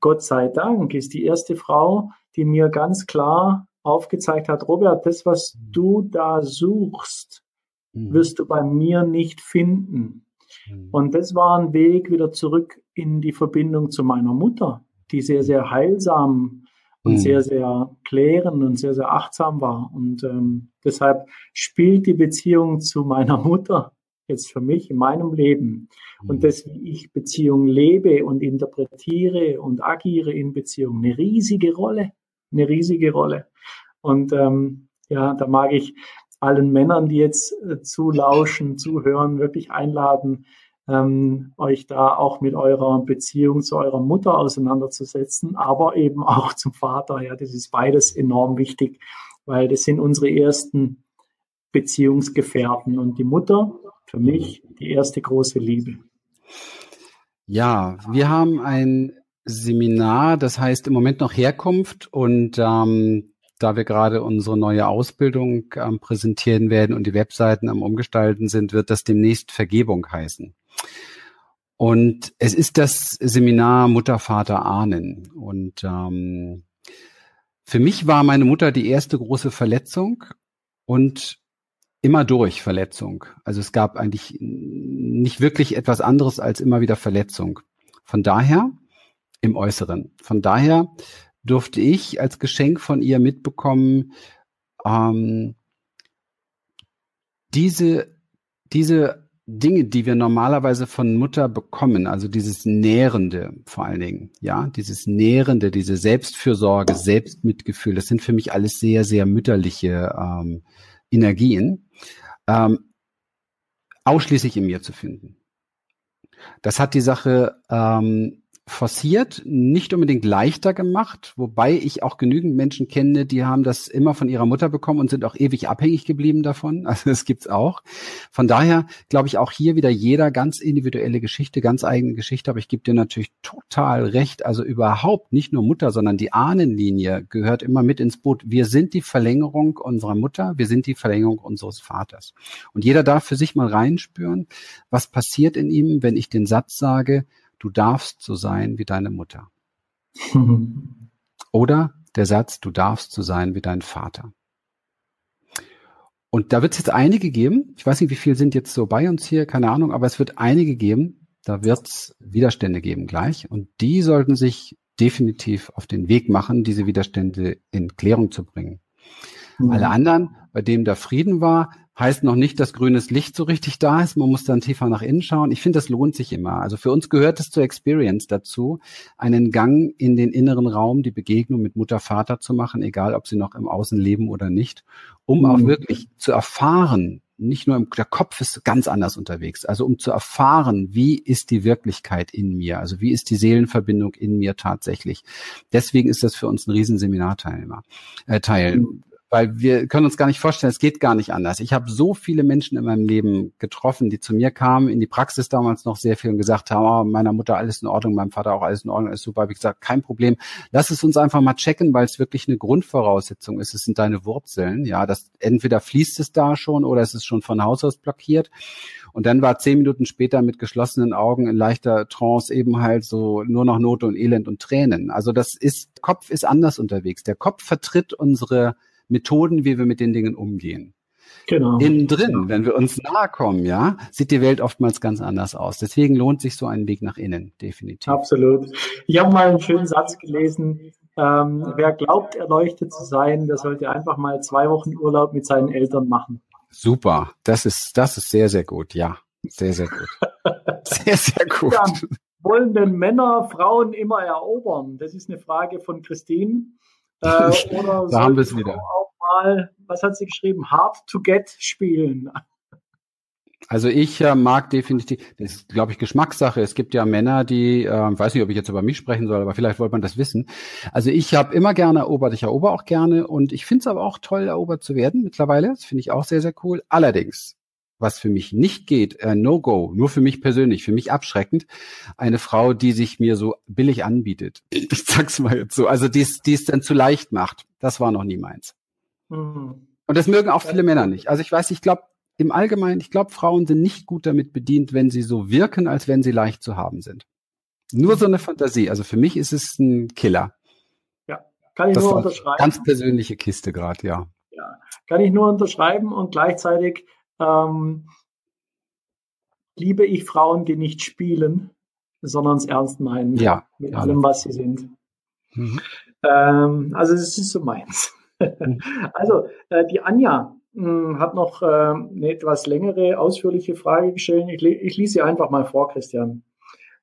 Gott sei Dank, ist die erste Frau, die mir ganz klar aufgezeigt hat, Robert, das, was du da suchst, mhm. wirst du bei mir nicht finden. Mhm. Und das war ein Weg wieder zurück in die Verbindung zu meiner Mutter, die sehr, sehr heilsam und mhm. sehr, sehr klärend und sehr, sehr achtsam war. Und ähm, deshalb spielt die Beziehung zu meiner Mutter jetzt für mich in meinem Leben und mhm. das, wie ich Beziehung lebe und interpretiere und agiere in Beziehung, eine riesige Rolle, eine riesige Rolle. Und ähm, ja, da mag ich allen Männern, die jetzt äh, zulauschen, zuhören, wirklich einladen, ähm, euch da auch mit eurer Beziehung zu eurer Mutter auseinanderzusetzen, aber eben auch zum Vater. Ja, das ist beides enorm wichtig, weil das sind unsere ersten Beziehungsgefährten. Und die Mutter für mich die erste große Liebe. Ja, wir haben ein Seminar, das heißt im Moment noch Herkunft und ähm, da wir gerade unsere neue Ausbildung ähm, präsentieren werden und die Webseiten am Umgestalten sind, wird das demnächst Vergebung heißen. Und es ist das Seminar Mutter, Vater, Ahnen. Und ähm, für mich war meine Mutter die erste große Verletzung und immer durch Verletzung. Also es gab eigentlich nicht wirklich etwas anderes als immer wieder Verletzung. Von daher im Äußeren. Von daher durfte ich als Geschenk von ihr mitbekommen, ähm, diese, diese Dinge, die wir normalerweise von Mutter bekommen, also dieses Nährende vor allen Dingen, ja, dieses Nährende, diese Selbstfürsorge, Selbstmitgefühl, das sind für mich alles sehr, sehr mütterliche ähm, Energien, ähm, ausschließlich in mir zu finden. Das hat die Sache ähm, forciert, nicht unbedingt leichter gemacht, wobei ich auch genügend Menschen kenne, die haben das immer von ihrer Mutter bekommen und sind auch ewig abhängig geblieben davon. Also das gibt's auch. Von daher glaube ich auch hier wieder jeder ganz individuelle Geschichte, ganz eigene Geschichte. Aber ich gebe dir natürlich total recht. Also überhaupt nicht nur Mutter, sondern die Ahnenlinie gehört immer mit ins Boot. Wir sind die Verlängerung unserer Mutter, wir sind die Verlängerung unseres Vaters. Und jeder darf für sich mal reinspüren, was passiert in ihm, wenn ich den Satz sage, du darfst so sein wie deine Mutter. Oder der Satz, du darfst so sein wie dein Vater. Und da wird es jetzt einige geben, ich weiß nicht, wie viele sind jetzt so bei uns hier, keine Ahnung, aber es wird einige geben, da wird es Widerstände geben gleich. Und die sollten sich definitiv auf den Weg machen, diese Widerstände in Klärung zu bringen. Mhm. Alle anderen, bei denen der Frieden war, heißt noch nicht, dass grünes Licht so richtig da ist. Man muss dann tiefer nach innen schauen. Ich finde, das lohnt sich immer. Also für uns gehört es zur Experience dazu, einen Gang in den inneren Raum, die Begegnung mit Mutter, Vater zu machen, egal ob sie noch im Außen leben oder nicht, um mhm. auch wirklich zu erfahren, nicht nur im, der Kopf ist ganz anders unterwegs. Also um zu erfahren, wie ist die Wirklichkeit in mir? Also wie ist die Seelenverbindung in mir tatsächlich? Deswegen ist das für uns ein Riesenseminarteilnehmer, äh, Teil. Mhm weil wir können uns gar nicht vorstellen, es geht gar nicht anders. Ich habe so viele Menschen in meinem Leben getroffen, die zu mir kamen, in die Praxis damals noch sehr viel und gesagt haben, oh, meiner Mutter alles in Ordnung, meinem Vater auch alles in Ordnung, ist super. Wie gesagt, kein Problem. Lass es uns einfach mal checken, weil es wirklich eine Grundvoraussetzung ist. Es sind deine Wurzeln. Ja, das entweder fließt es da schon oder es ist schon von Haus aus blockiert. Und dann war zehn Minuten später mit geschlossenen Augen in leichter Trance eben halt so nur noch Not und Elend und Tränen. Also das ist, Kopf ist anders unterwegs. Der Kopf vertritt unsere Methoden, wie wir mit den Dingen umgehen. Genau. Innen drin, wenn wir uns nahe kommen, ja, sieht die Welt oftmals ganz anders aus. Deswegen lohnt sich so ein Weg nach innen, definitiv. Absolut. Ich habe mal einen schönen Satz gelesen. Ähm, wer glaubt, erleuchtet zu sein, der sollte einfach mal zwei Wochen Urlaub mit seinen Eltern machen. Super. Das ist, das ist sehr, sehr gut. Ja, sehr, sehr gut. Sehr, sehr gut. Ja, wollen denn Männer Frauen immer erobern? Das ist eine Frage von Christine. Äh, oder da haben wir es wieder. Auch mal, was hat sie geschrieben? Hard to get spielen. Also ich äh, mag definitiv, das ist, glaube ich, Geschmackssache. Es gibt ja Männer, die, äh, weiß nicht, ob ich jetzt über mich sprechen soll, aber vielleicht wollte man das wissen. Also ich habe immer gerne erobert, ich erober auch gerne und ich finde es aber auch toll, erobert zu werden mittlerweile. Das finde ich auch sehr, sehr cool. Allerdings was für mich nicht geht, äh, No-Go, nur für mich persönlich, für mich abschreckend, eine Frau, die sich mir so billig anbietet. Ich sag's mal jetzt so. Also die es dann zu leicht macht. Das war noch nie meins. Mhm. Und das mögen auch viele Männer nicht. Also ich weiß, ich glaube, im Allgemeinen, ich glaube, Frauen sind nicht gut damit bedient, wenn sie so wirken, als wenn sie leicht zu haben sind. Nur so eine Fantasie. Also für mich ist es ein Killer. Ja, kann ich das nur unterschreiben. Ganz persönliche Kiste gerade, ja. Ja, kann ich nur unterschreiben und gleichzeitig ähm, liebe ich Frauen, die nicht spielen, sondern es ernst meinen ja, mit ja. allem, was sie sind. Mhm. Ähm, also das ist so meins. Mhm. also äh, die Anja mh, hm, hat noch äh, eine etwas längere, ausführliche Frage gestellt. Ich, ich lese sie einfach mal vor, Christian.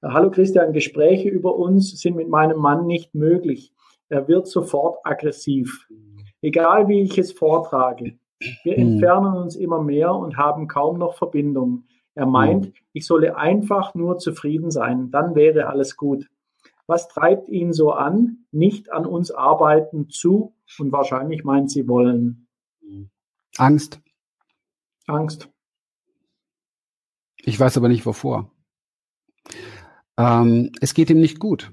Hallo Christian, Gespräche über uns sind mit meinem Mann nicht möglich. Er wird sofort aggressiv. Egal wie ich es vortrage. Wir hm. entfernen uns immer mehr und haben kaum noch Verbindung. Er meint, hm. ich solle einfach nur zufrieden sein, dann wäre alles gut. Was treibt ihn so an, nicht an uns arbeiten zu und wahrscheinlich meint sie wollen? Angst. Angst. Ich weiß aber nicht wovor. Ähm, es geht ihm nicht gut.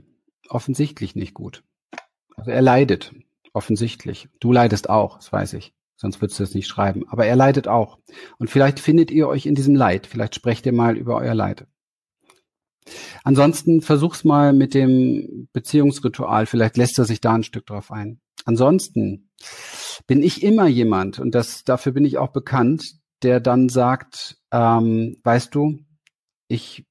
Offensichtlich nicht gut. Also er leidet. Offensichtlich. Du leidest auch, das weiß ich. Sonst würdest du es nicht schreiben. Aber er leidet auch. Und vielleicht findet ihr euch in diesem Leid. Vielleicht sprecht ihr mal über euer Leid. Ansonsten versuch's mal mit dem Beziehungsritual. Vielleicht lässt er sich da ein Stück drauf ein. Ansonsten bin ich immer jemand, und das, dafür bin ich auch bekannt, der dann sagt, ähm, weißt du, ich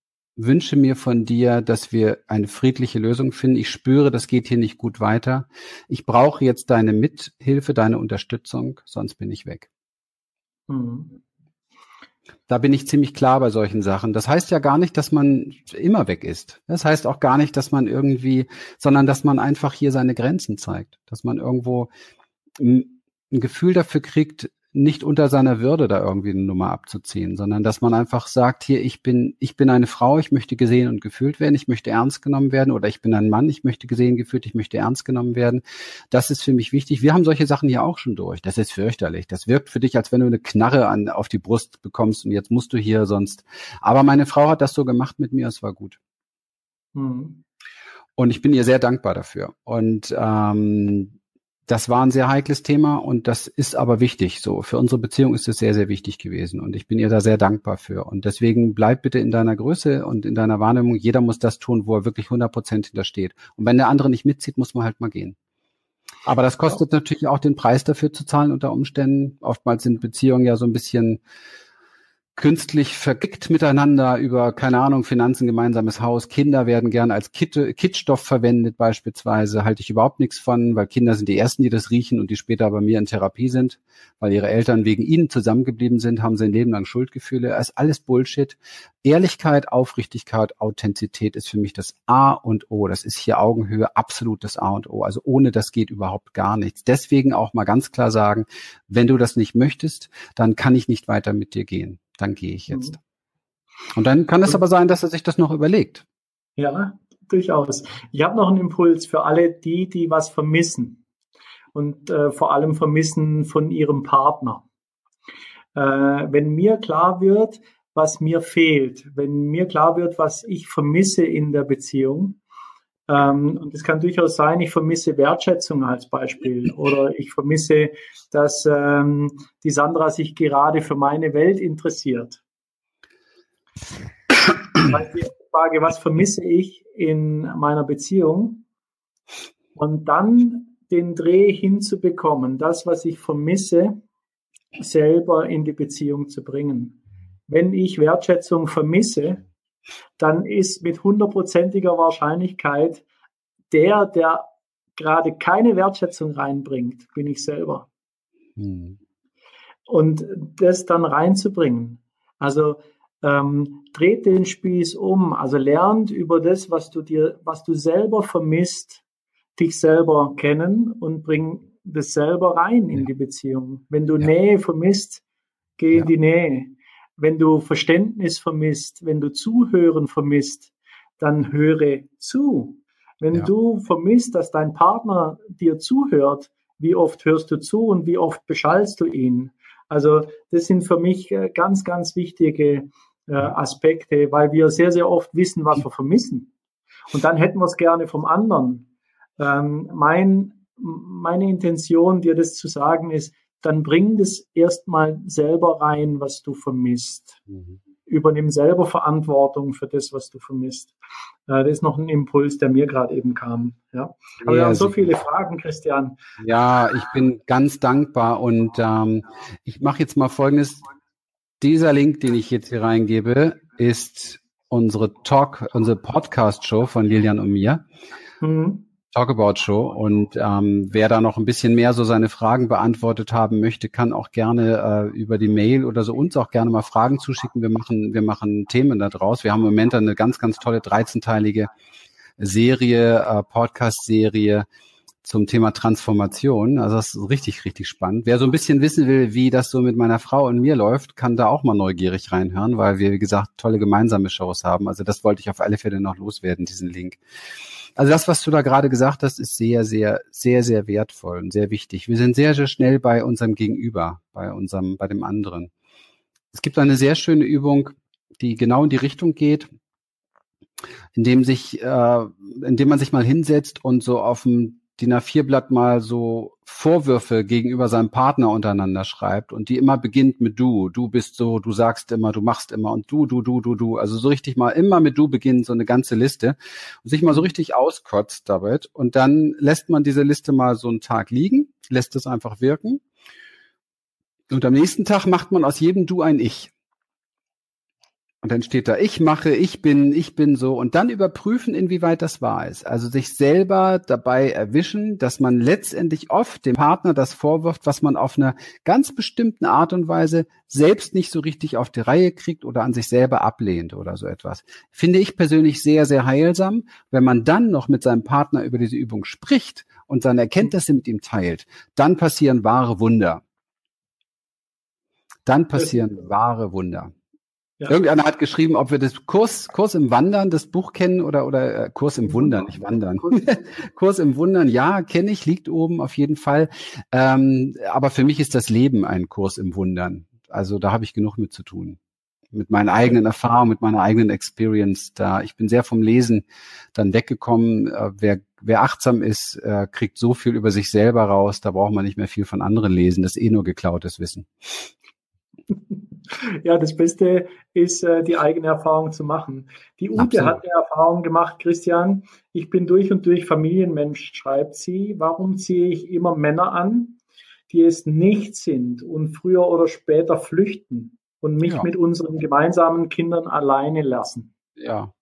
wünsche mir von dir, dass wir eine friedliche Lösung finden. Ich spüre, das geht hier nicht gut weiter. Ich brauche jetzt deine Mithilfe, deine Unterstützung, sonst bin ich weg. Mhm. Da bin ich ziemlich klar bei solchen Sachen. Das heißt ja gar nicht, dass man immer weg ist. Das heißt auch gar nicht, dass man irgendwie, sondern dass man einfach hier seine Grenzen zeigt, dass man irgendwo ein Gefühl dafür kriegt, nicht unter seiner Würde da irgendwie eine Nummer abzuziehen, sondern dass man einfach sagt, hier, ich bin, ich bin eine Frau, ich möchte gesehen und gefühlt werden, ich möchte ernst genommen werden oder ich bin ein Mann, ich möchte gesehen, gefühlt, ich möchte ernst genommen werden. Das ist für mich wichtig. Wir haben solche Sachen hier auch schon durch. Das ist fürchterlich. Das wirkt für dich, als wenn du eine Knarre an, auf die Brust bekommst und jetzt musst du hier sonst. Aber meine Frau hat das so gemacht mit mir, es war gut. Mhm. Und ich bin ihr sehr dankbar dafür. Und ähm, das war ein sehr heikles Thema und das ist aber wichtig. So für unsere Beziehung ist es sehr, sehr wichtig gewesen und ich bin ihr da sehr dankbar für. Und deswegen bleib bitte in deiner Größe und in deiner Wahrnehmung. Jeder muss das tun, wo er wirklich 100 Prozent hintersteht. Und wenn der andere nicht mitzieht, muss man halt mal gehen. Aber das kostet natürlich auch den Preis dafür zu zahlen unter Umständen. Oftmals sind Beziehungen ja so ein bisschen künstlich vergickt miteinander über, keine Ahnung, Finanzen, gemeinsames Haus. Kinder werden gern als Kit Kitstoff verwendet beispielsweise. Halte ich überhaupt nichts von, weil Kinder sind die Ersten, die das riechen und die später bei mir in Therapie sind, weil ihre Eltern wegen ihnen zusammengeblieben sind, haben sie ein Leben lang Schuldgefühle. Das ist alles Bullshit. Ehrlichkeit, Aufrichtigkeit, Authentizität ist für mich das A und O. Das ist hier Augenhöhe absolut das A und O. Also ohne das geht überhaupt gar nichts. Deswegen auch mal ganz klar sagen, wenn du das nicht möchtest, dann kann ich nicht weiter mit dir gehen dann gehe ich jetzt. Mhm. Und dann kann es aber sein, dass er sich das noch überlegt. Ja, durchaus. Ich habe noch einen Impuls für alle die, die was vermissen und äh, vor allem vermissen von ihrem Partner. Äh, wenn mir klar wird, was mir fehlt, wenn mir klar wird, was ich vermisse in der Beziehung, und es kann durchaus sein, ich vermisse Wertschätzung als Beispiel oder ich vermisse, dass ähm, die Sandra sich gerade für meine Welt interessiert. Die Frage, was vermisse ich in meiner Beziehung? Und dann den Dreh hinzubekommen, das, was ich vermisse, selber in die Beziehung zu bringen. Wenn ich Wertschätzung vermisse, dann ist mit hundertprozentiger Wahrscheinlichkeit der, der gerade keine Wertschätzung reinbringt, bin ich selber. Mhm. Und das dann reinzubringen. Also ähm, dreht den Spieß um, also lernt über das, was du dir, was du selber vermisst, dich selber kennen und bring das selber rein in die Beziehung. Wenn du ja. Nähe vermisst, geh ja. in die Nähe wenn du Verständnis vermisst, wenn du Zuhören vermisst, dann höre zu. Wenn ja. du vermisst, dass dein Partner dir zuhört, wie oft hörst du zu und wie oft beschallst du ihn? Also das sind für mich äh, ganz, ganz wichtige äh, Aspekte, weil wir sehr, sehr oft wissen, was wir vermissen. Und dann hätten wir es gerne vom anderen. Ähm, mein, meine Intention, dir das zu sagen, ist, dann bring das erstmal selber rein, was du vermisst. Mhm. Übernimm selber Verantwortung für das, was du vermisst. Äh, das ist noch ein Impuls, der mir gerade eben kam. Ja. Aber ja, wir haben so viele Fragen, Christian. Ja, ich bin ganz dankbar und ähm, ich mache jetzt mal Folgendes. Dieser Link, den ich jetzt hier reingebe, ist unsere Talk, unsere Podcast-Show von Lilian und mir. Mhm. Talkabout Show. Und ähm, wer da noch ein bisschen mehr so seine Fragen beantwortet haben möchte, kann auch gerne äh, über die Mail oder so uns auch gerne mal Fragen zuschicken. Wir machen, wir machen Themen da draus. Wir haben im Moment eine ganz, ganz tolle 13-teilige Serie, äh, Podcast-Serie zum Thema Transformation. Also das ist richtig, richtig spannend. Wer so ein bisschen wissen will, wie das so mit meiner Frau und mir läuft, kann da auch mal neugierig reinhören, weil wir, wie gesagt, tolle gemeinsame Shows haben. Also das wollte ich auf alle Fälle noch loswerden, diesen Link. Also das, was du da gerade gesagt hast, ist sehr, sehr, sehr, sehr wertvoll und sehr wichtig. Wir sind sehr, sehr schnell bei unserem Gegenüber, bei unserem, bei dem anderen. Es gibt eine sehr schöne Übung, die genau in die Richtung geht, indem sich, äh, indem man sich mal hinsetzt und so auf dem DIN A4-Blatt mal so Vorwürfe gegenüber seinem Partner untereinander schreibt und die immer beginnt mit du, du bist so, du sagst immer, du machst immer und du, du, du, du, du. Also so richtig mal immer mit du beginnt, so eine ganze Liste und sich mal so richtig auskotzt damit und dann lässt man diese Liste mal so einen Tag liegen, lässt es einfach wirken und am nächsten Tag macht man aus jedem du ein Ich. Und dann steht da, ich mache, ich bin, ich bin so. Und dann überprüfen, inwieweit das wahr ist. Also sich selber dabei erwischen, dass man letztendlich oft dem Partner das vorwirft, was man auf einer ganz bestimmten Art und Weise selbst nicht so richtig auf die Reihe kriegt oder an sich selber ablehnt oder so etwas. Finde ich persönlich sehr, sehr heilsam. Wenn man dann noch mit seinem Partner über diese Übung spricht und seine Erkenntnisse mit ihm teilt, dann passieren wahre Wunder. Dann passieren wahre Wunder. Ja. Irgendeiner hat geschrieben, ob wir das Kurs, Kurs im Wandern, das Buch kennen oder, oder äh, Kurs im Wundern, nicht Wandern. Kurs im Wundern, ja, kenne ich, liegt oben auf jeden Fall. Ähm, aber für mich ist das Leben ein Kurs im Wundern. Also da habe ich genug mit zu tun. Mit meinen eigenen Erfahrungen, mit meiner eigenen Experience da. Ich bin sehr vom Lesen dann weggekommen. Äh, wer, wer achtsam ist, äh, kriegt so viel über sich selber raus. Da braucht man nicht mehr viel von anderen lesen. Das ist eh nur geklautes Wissen. Ja, das Beste ist, äh, die eigene Erfahrung zu machen. Die Ute Absolut. hat eine Erfahrung gemacht, Christian. Ich bin durch und durch Familienmensch, schreibt sie. Warum ziehe ich immer Männer an, die es nicht sind und früher oder später flüchten und mich ja. mit unseren gemeinsamen Kindern alleine lassen? Ja.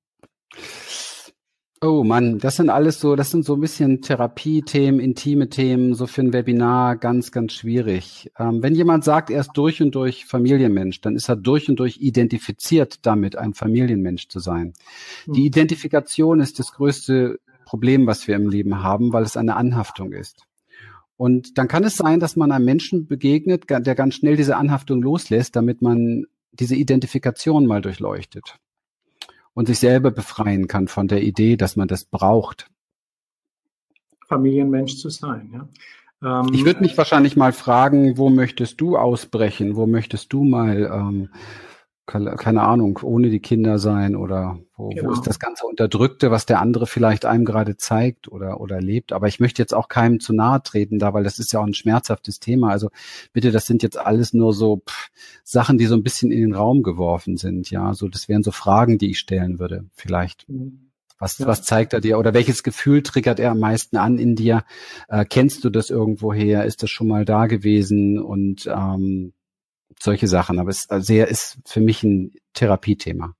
Oh Mann, das sind alles so, das sind so ein bisschen Therapiethemen, intime Themen, so für ein Webinar ganz, ganz schwierig. Ähm, wenn jemand sagt, er ist durch und durch Familienmensch, dann ist er durch und durch identifiziert damit, ein Familienmensch zu sein. Mhm. Die Identifikation ist das größte Problem, was wir im Leben haben, weil es eine Anhaftung ist. Und dann kann es sein, dass man einem Menschen begegnet, der ganz schnell diese Anhaftung loslässt, damit man diese Identifikation mal durchleuchtet und sich selber befreien kann von der Idee, dass man das braucht. Familienmensch zu sein, ja. Ähm, ich würde mich wahrscheinlich mal fragen, wo möchtest du ausbrechen? Wo möchtest du mal ähm, keine Ahnung, ohne die Kinder sein oder wo, genau. wo ist das ganze Unterdrückte, was der andere vielleicht einem gerade zeigt oder, oder lebt. Aber ich möchte jetzt auch keinem zu nahe treten da, weil das ist ja auch ein schmerzhaftes Thema. Also bitte, das sind jetzt alles nur so pff, Sachen, die so ein bisschen in den Raum geworfen sind. Ja, so das wären so Fragen, die ich stellen würde, vielleicht. Mhm. Was, ja. was zeigt er dir oder welches Gefühl triggert er am meisten an in dir? Äh, kennst du das irgendwoher? Ist das schon mal da gewesen? Und ähm, solche Sachen. Aber es ist, sehr, ist für mich ein Therapiethema.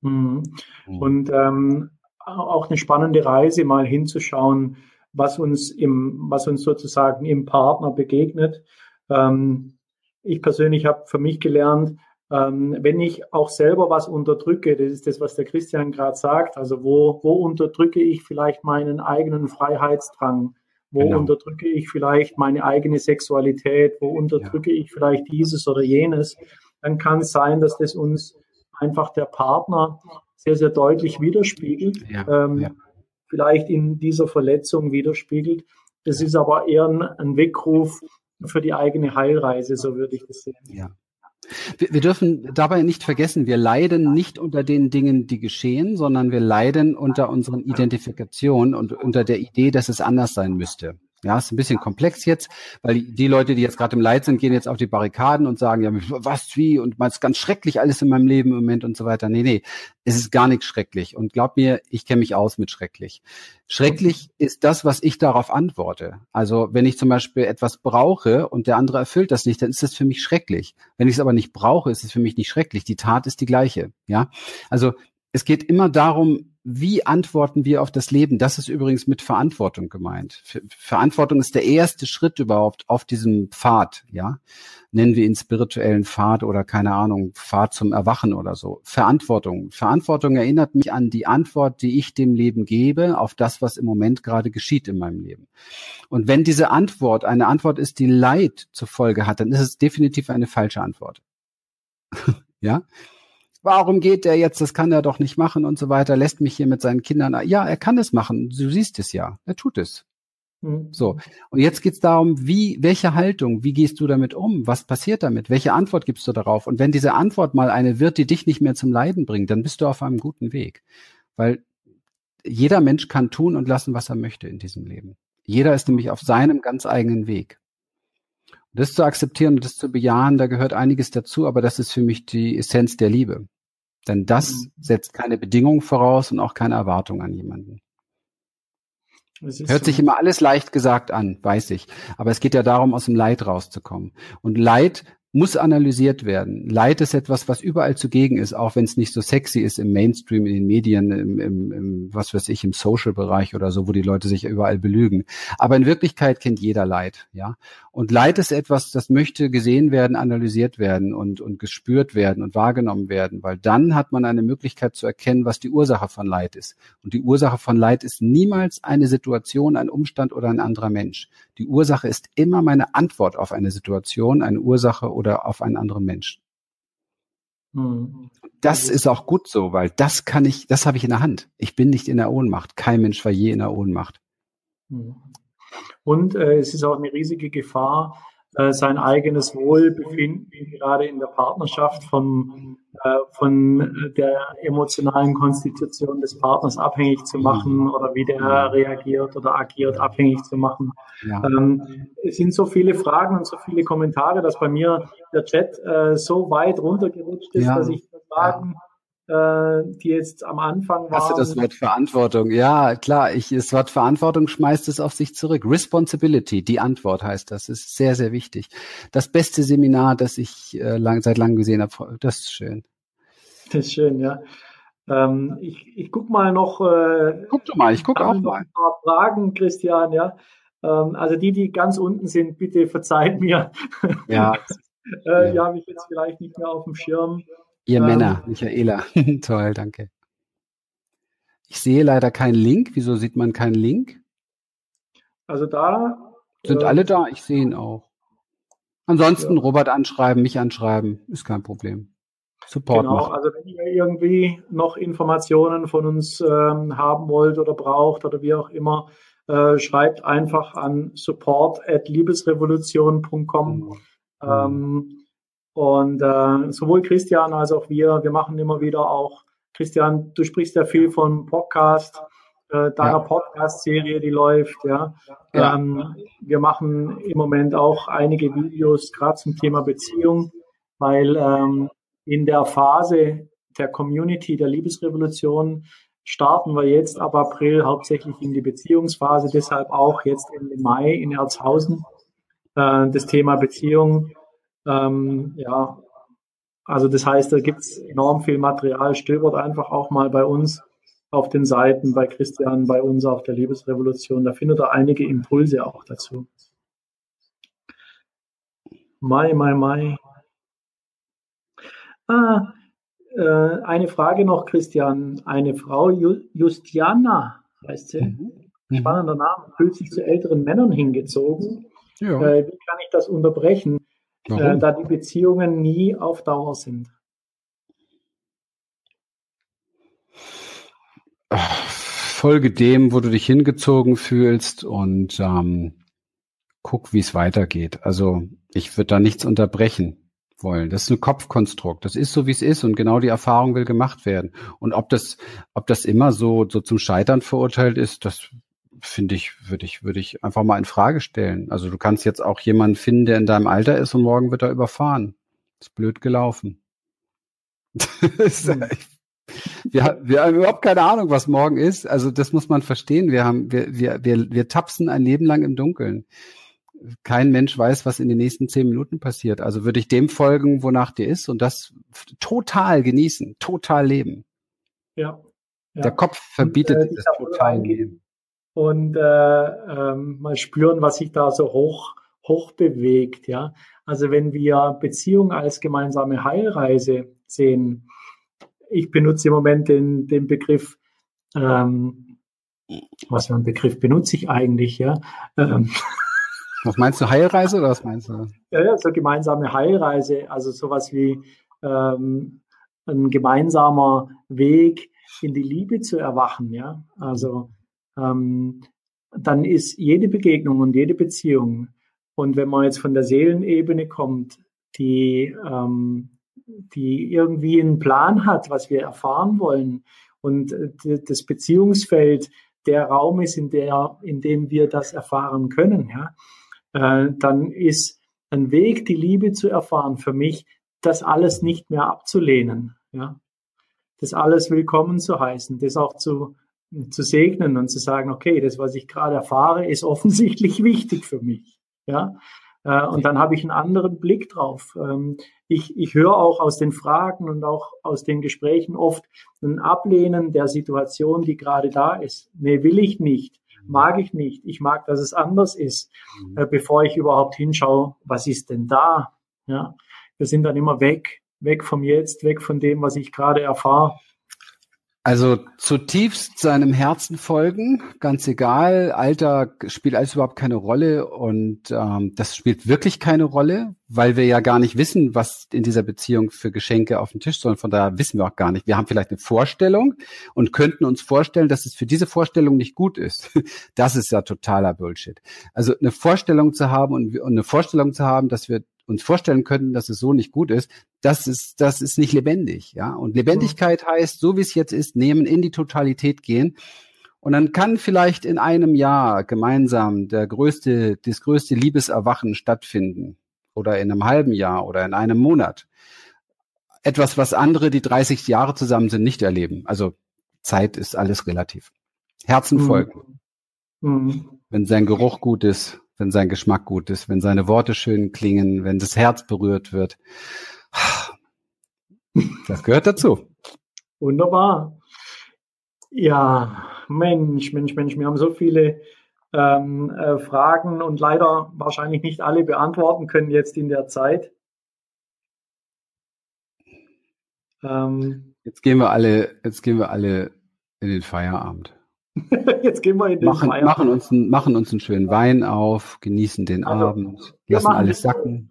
Mhm. mhm. Und ähm, auch eine spannende Reise, mal hinzuschauen, was uns im, was uns sozusagen im Partner begegnet. Ähm, ich persönlich habe für mich gelernt, ähm, wenn ich auch selber was unterdrücke, das ist das, was der Christian gerade sagt, also wo, wo unterdrücke ich vielleicht meinen eigenen Freiheitsdrang, wo genau. unterdrücke ich vielleicht meine eigene Sexualität? Wo unterdrücke ja. ich vielleicht dieses oder jenes? Dann kann es sein, dass das uns einfach der Partner sehr, sehr deutlich widerspiegelt. Ja. Ähm, ja. Vielleicht in dieser Verletzung widerspiegelt. Das ist aber eher ein, ein Weckruf für die eigene Heilreise, so würde ich das sehen. Ja. Wir, wir dürfen dabei nicht vergessen, wir leiden nicht unter den Dingen, die geschehen, sondern wir leiden unter unseren Identifikationen und unter der Idee, dass es anders sein müsste. Ja, ist ein bisschen komplex jetzt, weil die Leute, die jetzt gerade im Leid sind, gehen jetzt auf die Barrikaden und sagen, ja, was, wie, und man ist ganz schrecklich alles in meinem Leben im Moment und so weiter. Nee, nee, es ist gar nichts schrecklich. Und glaub mir, ich kenne mich aus mit schrecklich. Schrecklich ist das, was ich darauf antworte. Also wenn ich zum Beispiel etwas brauche und der andere erfüllt das nicht, dann ist das für mich schrecklich. Wenn ich es aber nicht brauche, ist es für mich nicht schrecklich. Die Tat ist die gleiche. Ja, also es geht immer darum, wie antworten wir auf das Leben? Das ist übrigens mit Verantwortung gemeint. Verantwortung ist der erste Schritt überhaupt auf diesem Pfad, ja. Nennen wir ihn spirituellen Pfad oder keine Ahnung, Pfad zum Erwachen oder so. Verantwortung. Verantwortung erinnert mich an die Antwort, die ich dem Leben gebe auf das, was im Moment gerade geschieht in meinem Leben. Und wenn diese Antwort eine Antwort ist, die Leid zur Folge hat, dann ist es definitiv eine falsche Antwort. ja? Warum geht der jetzt, das kann er doch nicht machen und so weiter, lässt mich hier mit seinen Kindern. Ja, er kann es machen, du siehst es ja, er tut es. Mhm. So, und jetzt geht's darum, wie, welche Haltung, wie gehst du damit um? Was passiert damit? Welche Antwort gibst du darauf? Und wenn diese Antwort mal eine wird, die dich nicht mehr zum Leiden bringt, dann bist du auf einem guten Weg. Weil jeder Mensch kann tun und lassen, was er möchte in diesem Leben. Jeder ist nämlich auf seinem ganz eigenen Weg. Das zu akzeptieren und das zu bejahen, da gehört einiges dazu, aber das ist für mich die Essenz der Liebe. Denn das mhm. setzt keine Bedingung voraus und auch keine Erwartung an jemanden. Hört so. sich immer alles leicht gesagt an, weiß ich. Aber es geht ja darum, aus dem Leid rauszukommen. Und Leid muss analysiert werden. Leid ist etwas, was überall zugegen ist, auch wenn es nicht so sexy ist im Mainstream, in den Medien, im, im, im was weiß ich, im Social-Bereich oder so, wo die Leute sich überall belügen. Aber in Wirklichkeit kennt jeder Leid, ja. Und Leid ist etwas, das möchte gesehen werden, analysiert werden und, und gespürt werden und wahrgenommen werden, weil dann hat man eine Möglichkeit zu erkennen, was die Ursache von Leid ist. Und die Ursache von Leid ist niemals eine Situation, ein Umstand oder ein anderer Mensch. Die Ursache ist immer meine Antwort auf eine Situation, eine Ursache oder auf einen anderen Menschen. Hm. Das ist auch gut so, weil das kann ich, das habe ich in der Hand. Ich bin nicht in der Ohnmacht. Kein Mensch war je in der Ohnmacht. Und äh, es ist auch eine riesige Gefahr, äh, sein eigenes Wohlbefinden gerade in der Partnerschaft von, äh, von der emotionalen Konstitution des Partners abhängig zu machen mhm. oder wie der reagiert oder agiert abhängig zu machen. Ja. Ähm, es sind so viele Fragen und so viele Kommentare, dass bei mir der Chat äh, so weit runtergerutscht ist, ja. dass ich Fragen ja äh, die jetzt am Anfang waren. Hast du das Wort Verantwortung? Ja, klar, ich, das Wort Verantwortung schmeißt es auf sich zurück. Responsibility, die Antwort heißt das, ist sehr, sehr wichtig. Das beste Seminar, das ich äh, lang, seit langem gesehen habe, das ist schön. Das ist schön, ja. Ähm, ich ich guck mal noch. Äh, guck du mal, ich gucke auch mal. Ein paar Fragen, Christian, ja. Ähm, also die, die ganz unten sind, bitte verzeiht mir. Ja. äh, ja. Die habe ich jetzt vielleicht nicht mehr auf dem Schirm. Ihr ähm, Männer, Michaela. Toll, danke. Ich sehe leider keinen Link. Wieso sieht man keinen Link? Also da. Sind äh, alle da? Ich sehe ihn auch. Ansonsten ja. Robert anschreiben, mich anschreiben, ist kein Problem. Support genau, machen. also wenn ihr irgendwie noch Informationen von uns ähm, haben wollt oder braucht oder wie auch immer, äh, schreibt einfach an support at liebesrevolution.com. Mhm. Ähm, und äh, sowohl Christian als auch wir, wir machen immer wieder auch, Christian, du sprichst ja viel von Podcast, äh, deiner ja. Podcast-Serie, die läuft, ja. ja. Ähm, wir machen im Moment auch einige Videos gerade zum Thema Beziehung, weil ähm, in der Phase der Community, der Liebesrevolution, starten wir jetzt ab April hauptsächlich in die Beziehungsphase, deshalb auch jetzt Ende Mai in Erzhausen äh, das Thema Beziehung ähm, ja, also das heißt, da gibt's enorm viel Material. Stöbert einfach auch mal bei uns auf den Seiten, bei Christian, bei uns auf der Liebesrevolution. Da findet er einige Impulse auch dazu. Mai, Mai, Mai. Ah, äh, eine Frage noch, Christian. Eine Frau, Justiana heißt sie, mhm. mhm. spannender Name, fühlt sich zu älteren Männern hingezogen. Ja. Äh, wie kann ich das unterbrechen? Äh, da die Beziehungen nie auf Dauer sind. Folge dem, wo du dich hingezogen fühlst und ähm, guck, wie es weitergeht. Also ich würde da nichts unterbrechen wollen. Das ist ein Kopfkonstrukt. Das ist so, wie es ist und genau die Erfahrung will gemacht werden. Und ob das, ob das immer so, so zum Scheitern verurteilt ist, das finde ich, würde ich, würde ich einfach mal in Frage stellen. Also du kannst jetzt auch jemanden finden, der in deinem Alter ist und morgen wird er überfahren. Ist blöd gelaufen. Hm. wir, wir haben überhaupt keine Ahnung, was morgen ist. Also das muss man verstehen. Wir haben, wir, wir, wir, wir tapsen ein Leben lang im Dunkeln. Kein Mensch weiß, was in den nächsten zehn Minuten passiert. Also würde ich dem folgen, wonach dir ist und das total genießen, total leben. Ja. ja. Der Kopf verbietet und, äh, das total Leben und äh, ähm, mal spüren, was sich da so hoch, hoch bewegt. Ja? Also wenn wir Beziehung als gemeinsame Heilreise sehen, ich benutze im Moment den, den Begriff, ähm, was für einen Begriff benutze ich eigentlich, ja? Ähm, was meinst du, Heilreise oder was meinst du? Ja, ja so gemeinsame Heilreise, also sowas wie ähm, ein gemeinsamer Weg in die Liebe zu erwachen, ja. Also ähm, dann ist jede Begegnung und jede Beziehung, und wenn man jetzt von der Seelenebene kommt, die, ähm, die irgendwie einen Plan hat, was wir erfahren wollen, und äh, das Beziehungsfeld der Raum ist, in der, in dem wir das erfahren können, ja, äh, dann ist ein Weg, die Liebe zu erfahren, für mich, das alles nicht mehr abzulehnen, ja, das alles willkommen zu heißen, das auch zu, zu segnen und zu sagen, okay, das, was ich gerade erfahre, ist offensichtlich wichtig für mich, ja, äh, und dann habe ich einen anderen Blick drauf. Ähm, ich, ich höre auch aus den Fragen und auch aus den Gesprächen oft ein Ablehnen der Situation, die gerade da ist. Nee, will ich nicht, mag ich nicht. Ich mag, dass es anders ist, mhm. äh, bevor ich überhaupt hinschaue, was ist denn da? Ja, wir sind dann immer weg, weg vom Jetzt, weg von dem, was ich gerade erfahre. Also zutiefst seinem Herzen folgen, ganz egal, Alter spielt alles überhaupt keine Rolle und ähm, das spielt wirklich keine Rolle, weil wir ja gar nicht wissen, was in dieser Beziehung für Geschenke auf dem Tisch sollen. Von daher wissen wir auch gar nicht. Wir haben vielleicht eine Vorstellung und könnten uns vorstellen, dass es für diese Vorstellung nicht gut ist. Das ist ja totaler Bullshit. Also eine Vorstellung zu haben und, und eine Vorstellung zu haben, dass wir uns vorstellen könnten, dass es so nicht gut ist, das ist, das ist nicht lebendig, ja. Und Lebendigkeit mhm. heißt, so wie es jetzt ist, nehmen, in die Totalität gehen. Und dann kann vielleicht in einem Jahr gemeinsam der größte, das größte Liebeserwachen stattfinden. Oder in einem halben Jahr oder in einem Monat. Etwas, was andere, die 30 Jahre zusammen sind, nicht erleben. Also Zeit ist alles relativ. Herzen mhm. folgen. Mhm. Wenn sein Geruch gut ist, wenn sein Geschmack gut ist, wenn seine Worte schön klingen, wenn das Herz berührt wird. Das gehört dazu. Wunderbar. Ja, Mensch, Mensch, Mensch, wir haben so viele ähm, äh, Fragen und leider wahrscheinlich nicht alle beantworten können jetzt in der Zeit. Ähm, jetzt gehen wir alle, jetzt gehen wir alle in den Feierabend. Jetzt gehen wir in den machen, Feierabend. machen uns, machen uns einen schönen Wein auf, genießen den also, Abend, lassen alles sacken.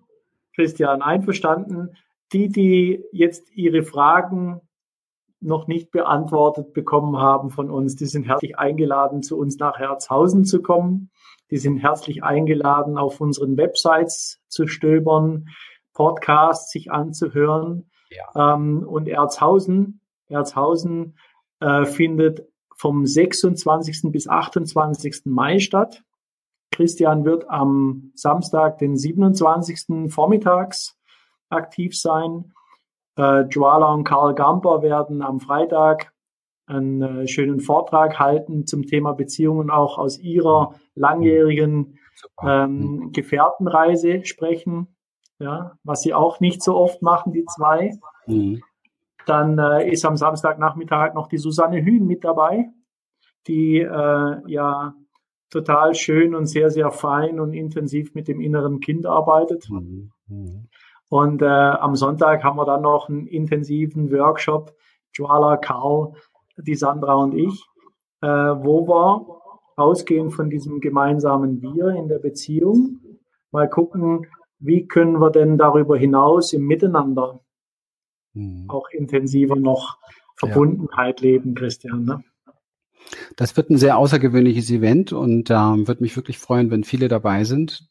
Christian, einverstanden. Die, die jetzt ihre Fragen noch nicht beantwortet bekommen haben von uns, die sind herzlich eingeladen, zu uns nach Herzhausen zu kommen. Die sind herzlich eingeladen, auf unseren Websites zu stöbern, Podcasts sich anzuhören. Ja. Ähm, und Erzhausen, Erzhausen äh, findet vom 26. bis 28. Mai statt. Christian wird am Samstag, den 27. vormittags aktiv sein. Äh, Joala und Karl Gamper werden am Freitag einen äh, schönen Vortrag halten zum Thema Beziehungen auch aus ihrer langjährigen ähm, mhm. Gefährtenreise sprechen, ja, was sie auch nicht so oft machen, die zwei. Mhm. Dann äh, ist am Samstagnachmittag noch die Susanne Hühn mit dabei, die äh, ja total schön und sehr, sehr fein und intensiv mit dem inneren Kind arbeitet. Mhm. Mhm. Und äh, am Sonntag haben wir dann noch einen intensiven Workshop, Joala, Karl, die Sandra und ich, äh, wo wir ausgehend von diesem gemeinsamen Wir in der Beziehung mal gucken, wie können wir denn darüber hinaus im Miteinander mhm. auch intensiver noch Verbundenheit ja. leben, Christian. Ne? Das wird ein sehr außergewöhnliches Event und ähm, würde mich wirklich freuen, wenn viele dabei sind,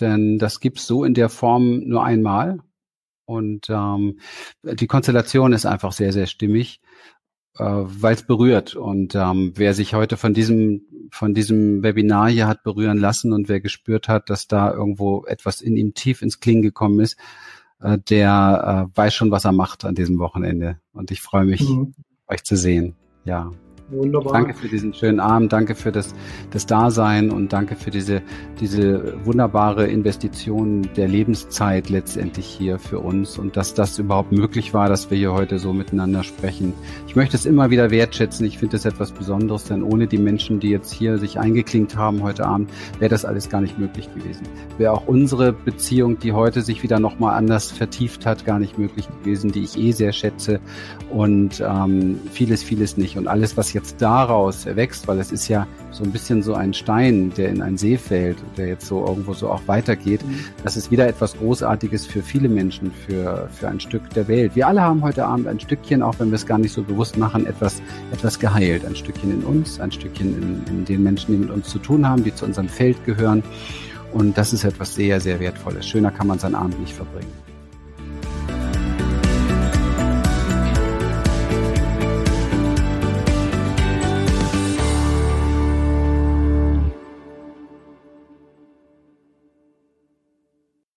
denn das gibt's so in der Form nur einmal und ähm, die Konstellation ist einfach sehr, sehr stimmig, äh, weil es berührt und ähm, wer sich heute von diesem von diesem Webinar hier hat berühren lassen und wer gespürt hat, dass da irgendwo etwas in ihm tief ins Klingen gekommen ist, äh, der äh, weiß schon, was er macht an diesem Wochenende. Und ich freue mich, mhm. euch zu sehen. Ja. Wunderbar. Danke für diesen schönen Abend, danke für das, das Dasein und danke für diese, diese wunderbare Investition der Lebenszeit letztendlich hier für uns und dass das überhaupt möglich war, dass wir hier heute so miteinander sprechen. Ich möchte es immer wieder wertschätzen. Ich finde es etwas Besonderes, denn ohne die Menschen, die jetzt hier sich eingeklinkt haben heute Abend, wäre das alles gar nicht möglich gewesen. Wäre auch unsere Beziehung, die heute sich wieder nochmal anders vertieft hat, gar nicht möglich gewesen, die ich eh sehr schätze und ähm, vieles, vieles nicht. Und alles, was jetzt jetzt daraus erwächst, weil es ist ja so ein bisschen so ein Stein, der in einen See fällt, der jetzt so irgendwo so auch weitergeht. Mhm. Das ist wieder etwas Großartiges für viele Menschen, für, für ein Stück der Welt. Wir alle haben heute Abend ein Stückchen, auch wenn wir es gar nicht so bewusst machen, etwas, etwas geheilt. Ein Stückchen in uns, ein Stückchen in, in den Menschen, die mit uns zu tun haben, die zu unserem Feld gehören. Und das ist etwas sehr, sehr Wertvolles. Schöner kann man seinen Abend nicht verbringen.